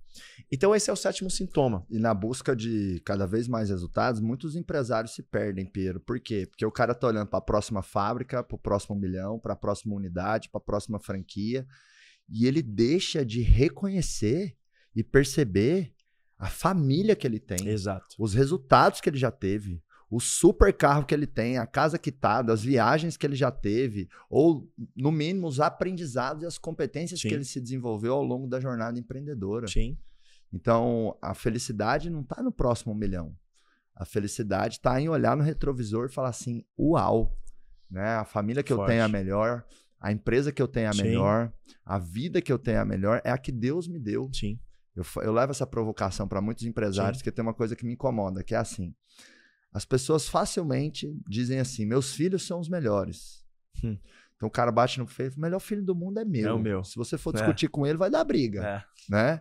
B: Então esse é o sétimo sintoma.
A: E na busca de cada vez mais resultados, muitos empresários se perdem, Pedro. Por quê? Porque o cara tá olhando para a próxima fábrica, para o próximo milhão, para a próxima unidade, para a próxima franquia, e ele deixa de reconhecer e perceber a família que ele tem,
B: Exato.
A: os resultados que ele já teve, o super carro que ele tem, a casa quitada, as viagens que ele já teve, ou, no mínimo, os aprendizados e as competências Sim. que ele se desenvolveu ao longo da jornada empreendedora.
B: Sim.
A: Então, a felicidade não está no próximo milhão. A felicidade está em olhar no retrovisor e falar assim: uau, né? a família que Forte. eu tenho é a melhor, a empresa que eu tenho é a Sim. melhor, a vida que eu tenho é a melhor, é a que Deus me deu.
B: Sim.
A: Eu, eu levo essa provocação para muitos empresários, Sim. que tem uma coisa que me incomoda, que é assim: as pessoas facilmente dizem assim: meus filhos são os melhores. Hum. Então o cara bate no peito, o melhor filho do mundo é meu.
B: É meu.
A: Se você for é. discutir é. com ele, vai dar briga. É. Né?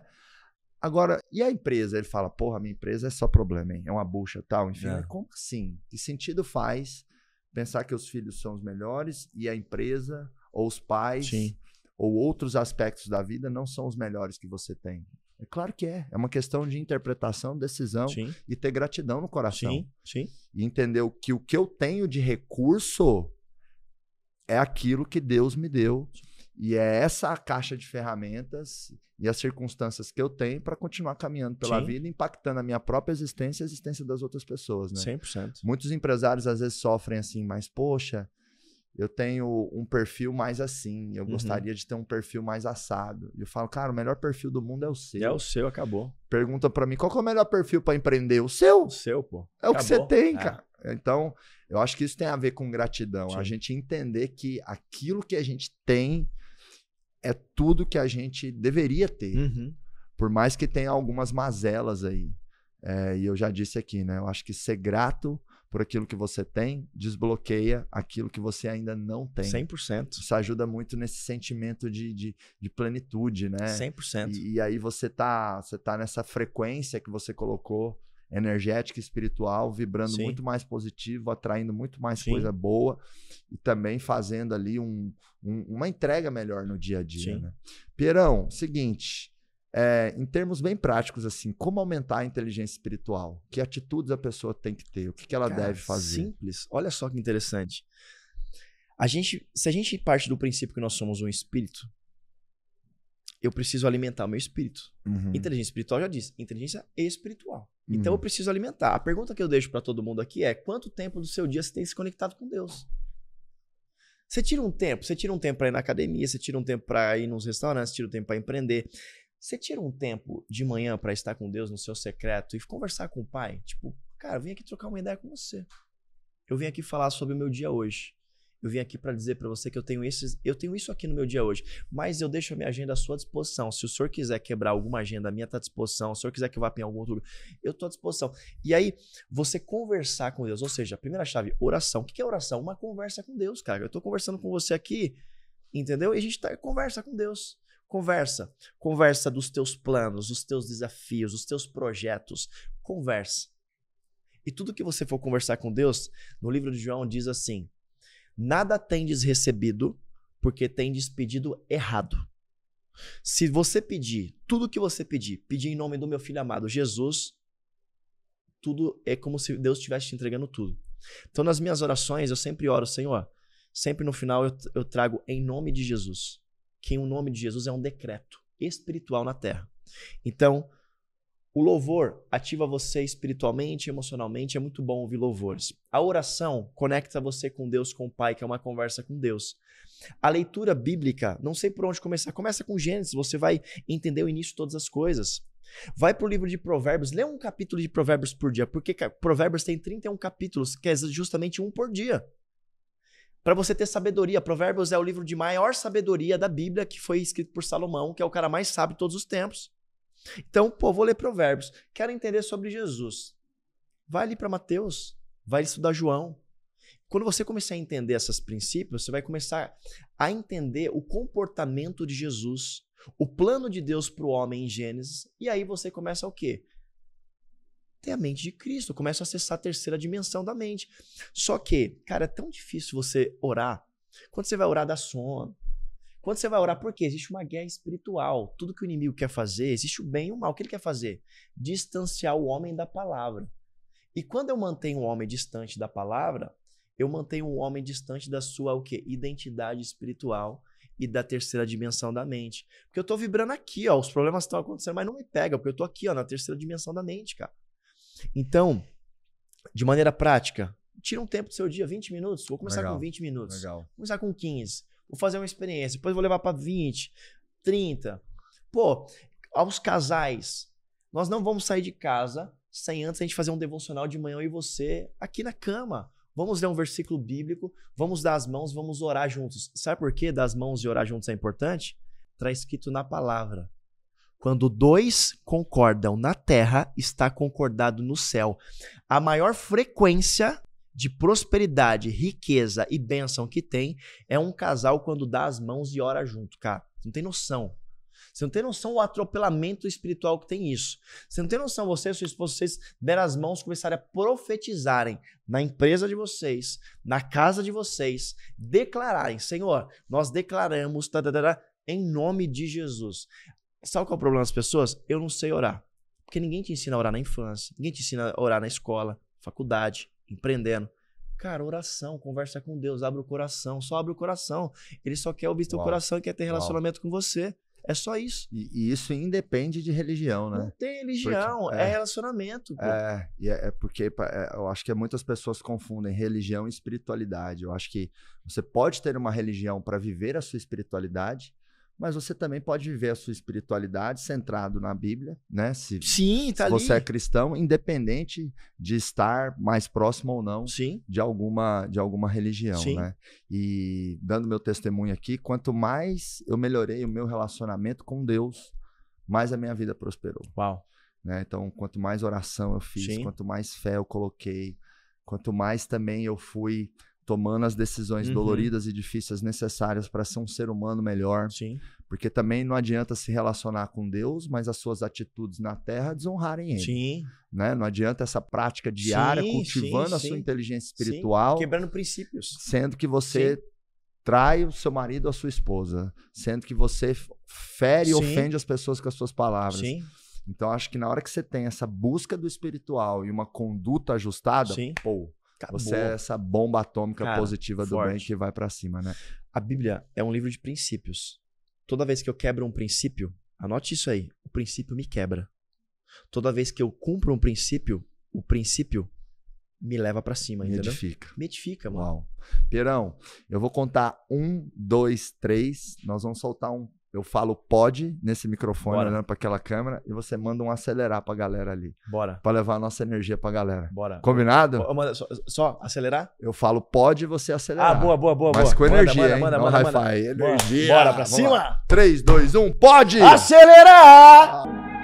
A: Agora, e a empresa? Ele fala, porra, minha empresa é só problema, hein? É uma bucha tal, enfim. É. Como assim? Que sentido faz pensar que os filhos são os melhores e a empresa, ou os pais,
B: Sim.
A: ou outros aspectos da vida não são os melhores que você tem? É claro que é. É uma questão de interpretação, decisão
B: sim.
A: e ter gratidão no coração.
B: Sim, sim.
A: E entender que o que eu tenho de recurso é aquilo que Deus me deu. E é essa a caixa de ferramentas e as circunstâncias que eu tenho para continuar caminhando pela Sim. vida, impactando a minha própria existência e a existência das outras pessoas, né?
B: 100%.
A: Muitos empresários às vezes sofrem assim, mas poxa, eu tenho um perfil mais assim, eu uhum. gostaria de ter um perfil mais assado. E eu falo, cara, o melhor perfil do mundo é o seu.
B: É o seu, acabou.
A: Pergunta para mim, qual é o melhor perfil para empreender? O seu?
B: O seu, pô.
A: É acabou. o que você tem, é. cara. Então, eu acho que isso tem a ver com gratidão. Sim. A gente entender que aquilo que a gente tem é tudo que a gente deveria ter.
B: Uhum.
A: Por mais que tenha algumas mazelas aí. É, e eu já disse aqui, né? Eu acho que ser grato por aquilo que você tem, desbloqueia aquilo que você ainda não tem.
B: 100%.
A: Isso ajuda muito nesse sentimento de, de, de plenitude, né?
B: 100%.
A: E, e aí você tá, você tá nessa frequência que você colocou, energética e espiritual, vibrando Sim. muito mais positivo, atraindo muito mais Sim. coisa boa e também fazendo ali um, um, uma entrega melhor no dia a dia, Sim. né? Pierão, seguinte, é, em termos bem práticos, assim, como aumentar a inteligência espiritual? Que atitudes a pessoa tem que ter? O que, que ela Cara, deve fazer?
B: Simples. Olha só que interessante. A gente, se a gente parte do princípio que nós somos um espírito, eu preciso alimentar o meu espírito. Uhum. Inteligência espiritual já diz, inteligência espiritual. Uhum. Então eu uhum. preciso alimentar. A pergunta que eu deixo para todo mundo aqui é: quanto tempo do seu dia você tem se conectado com Deus? Você tira um tempo, você tira um tempo para ir na academia, você tira um tempo para ir nos restaurantes, você tira um tempo para empreender. Você tira um tempo de manhã para estar com Deus no seu secreto e conversar com o Pai? Tipo, cara, eu vim aqui trocar uma ideia com você. Eu vim aqui falar sobre o meu dia hoje. Eu vim aqui para dizer para você que eu tenho, esses, eu tenho isso aqui no meu dia hoje, mas eu deixo a minha agenda à sua disposição. Se o senhor quiser quebrar alguma agenda, a minha está à disposição. Se o senhor quiser que eu vá para algum outro eu estou à disposição. E aí, você conversar com Deus, ou seja, a primeira chave, oração. O que é oração? Uma conversa com Deus, cara. Eu estou conversando com você aqui, entendeu? E a gente tá, conversa com Deus. Conversa. Conversa dos teus planos, dos teus desafios, dos teus projetos. Conversa. E tudo que você for conversar com Deus, no livro de João diz assim: Nada tendes recebido porque tendes pedido errado. Se você pedir, tudo que você pedir, pedir em nome do meu filho amado Jesus, tudo é como se Deus estivesse te entregando tudo. Então, nas minhas orações, eu sempre oro, Senhor, sempre no final eu, eu trago em nome de Jesus que o nome de Jesus é um decreto espiritual na terra. Então, o louvor ativa você espiritualmente, emocionalmente, é muito bom ouvir louvores. A oração conecta você com Deus, com o Pai, que é uma conversa com Deus. A leitura bíblica, não sei por onde começar, começa com Gênesis, você vai entender o início de todas as coisas. Vai para o livro de Provérbios, lê um capítulo de Provérbios por dia, porque Provérbios tem 31 capítulos, que é justamente um por dia para você ter sabedoria. Provérbios é o livro de maior sabedoria da Bíblia que foi escrito por Salomão, que é o cara mais sábio de todos os tempos. Então, pô, vou ler Provérbios. Quero entender sobre Jesus. Vai ali para Mateus, vai estudar João. Quando você começar a entender esses princípios, você vai começar a entender o comportamento de Jesus, o plano de Deus para o homem em Gênesis, e aí você começa o quê? Ter a mente de Cristo. Eu começo a acessar a terceira dimensão da mente. Só que, cara, é tão difícil você orar. Quando você vai orar, dá sono. Quando você vai orar, por quê? Existe uma guerra espiritual. Tudo que o inimigo quer fazer, existe o bem e o mal. O que ele quer fazer? Distanciar o homem da palavra. E quando eu mantenho o homem distante da palavra, eu mantenho o homem distante da sua o quê? identidade espiritual e da terceira dimensão da mente. Porque eu tô vibrando aqui, ó, os problemas estão acontecendo, mas não me pega, porque eu tô aqui, ó, na terceira dimensão da mente, cara. Então, de maneira prática, tira um tempo do seu dia, 20 minutos. Vou começar Legal. com 20 minutos. Legal. Vou começar com 15. Vou fazer uma experiência. Depois vou levar para 20, 30. Pô, aos casais, nós não vamos sair de casa sem antes a gente fazer um devocional de manhã e você aqui na cama. Vamos ler um versículo bíblico, vamos dar as mãos, vamos orar juntos. Sabe por que das mãos e orar juntos é importante? Está escrito na palavra. Quando dois concordam na terra, está concordado no céu. A maior frequência de prosperidade, riqueza e bênção que tem é um casal quando dá as mãos e ora junto, cara. Você não tem noção. Você não tem noção o atropelamento espiritual que tem isso. Você não tem noção, você e sua esposa, vocês deram as mãos, começarem a profetizarem na empresa de vocês, na casa de vocês, declararem, Senhor, nós declaramos, tadadara, em nome de Jesus. Sabe qual é o problema das pessoas? Eu não sei orar. Porque ninguém te ensina a orar na infância, ninguém te ensina a orar na escola, faculdade, empreendendo. Cara, oração, conversa com Deus, abre o coração, só abre o coração. Ele só quer ouvir teu coração e quer ter relacionamento Uau. com você. É só isso.
A: E, e, isso independe de religião, né?
B: Não tem religião, porque, é, é, relacionamento. Pô.
A: É, é, é porque é, eu acho que muitas pessoas confundem religião e espiritualidade. Eu acho que você pode ter uma religião para viver a sua espiritualidade, mas você também pode viver a sua espiritualidade centrado na Bíblia, né? Se,
B: Sim, tá
A: se você
B: ali.
A: é cristão, independente de estar mais próximo ou não
B: Sim.
A: de alguma de alguma religião,
B: Sim.
A: né? E dando meu testemunho aqui, quanto mais eu melhorei o meu relacionamento com Deus, mais a minha vida prosperou.
B: Uau.
A: Né? Então, quanto mais oração eu fiz, Sim. quanto mais fé eu coloquei, quanto mais também eu fui tomando as decisões uhum. doloridas e difíceis necessárias para ser um ser humano melhor.
B: Sim.
A: Porque também não adianta se relacionar com Deus, mas as suas atitudes na terra desonrarem Ele.
B: Sim.
A: Né? Não adianta essa prática diária sim, cultivando sim, a sua inteligência espiritual.
B: Quebrando princípios.
A: Sendo que você trai o seu marido ou a sua esposa. Sendo que você fere e ofende as pessoas com as suas palavras.
B: Sim.
A: Então, acho que na hora que você tem essa busca do espiritual e uma conduta ajustada, pô, Acabou. Você é essa bomba atômica Cara, positiva do forte. bem que vai para cima, né?
B: A Bíblia é um livro de princípios. Toda vez que eu quebro um princípio, anote isso aí, o princípio me quebra. Toda vez que eu cumpro um princípio, o princípio me leva para cima, me entendeu?
A: edifica.
B: Me edifica, mano.
A: Uau. Pierão, eu vou contar um, dois, três. Nós vamos soltar um eu falo pode nesse microfone Bora. olhando para aquela câmera e você manda um acelerar pra galera ali.
B: Bora.
A: Pra levar a nossa energia pra galera.
B: Bora.
A: Combinado?
B: Só, só, acelerar?
A: Eu falo pode e você acelerar.
B: Ah, boa, boa, boa.
A: Mas com energia,
B: manda,
A: hein?
B: Manda, manda,
A: hi-fi. Energia.
B: Bora pra Vamos cima.
A: Lá. 3, 2, 1, pode!
B: Acelerar!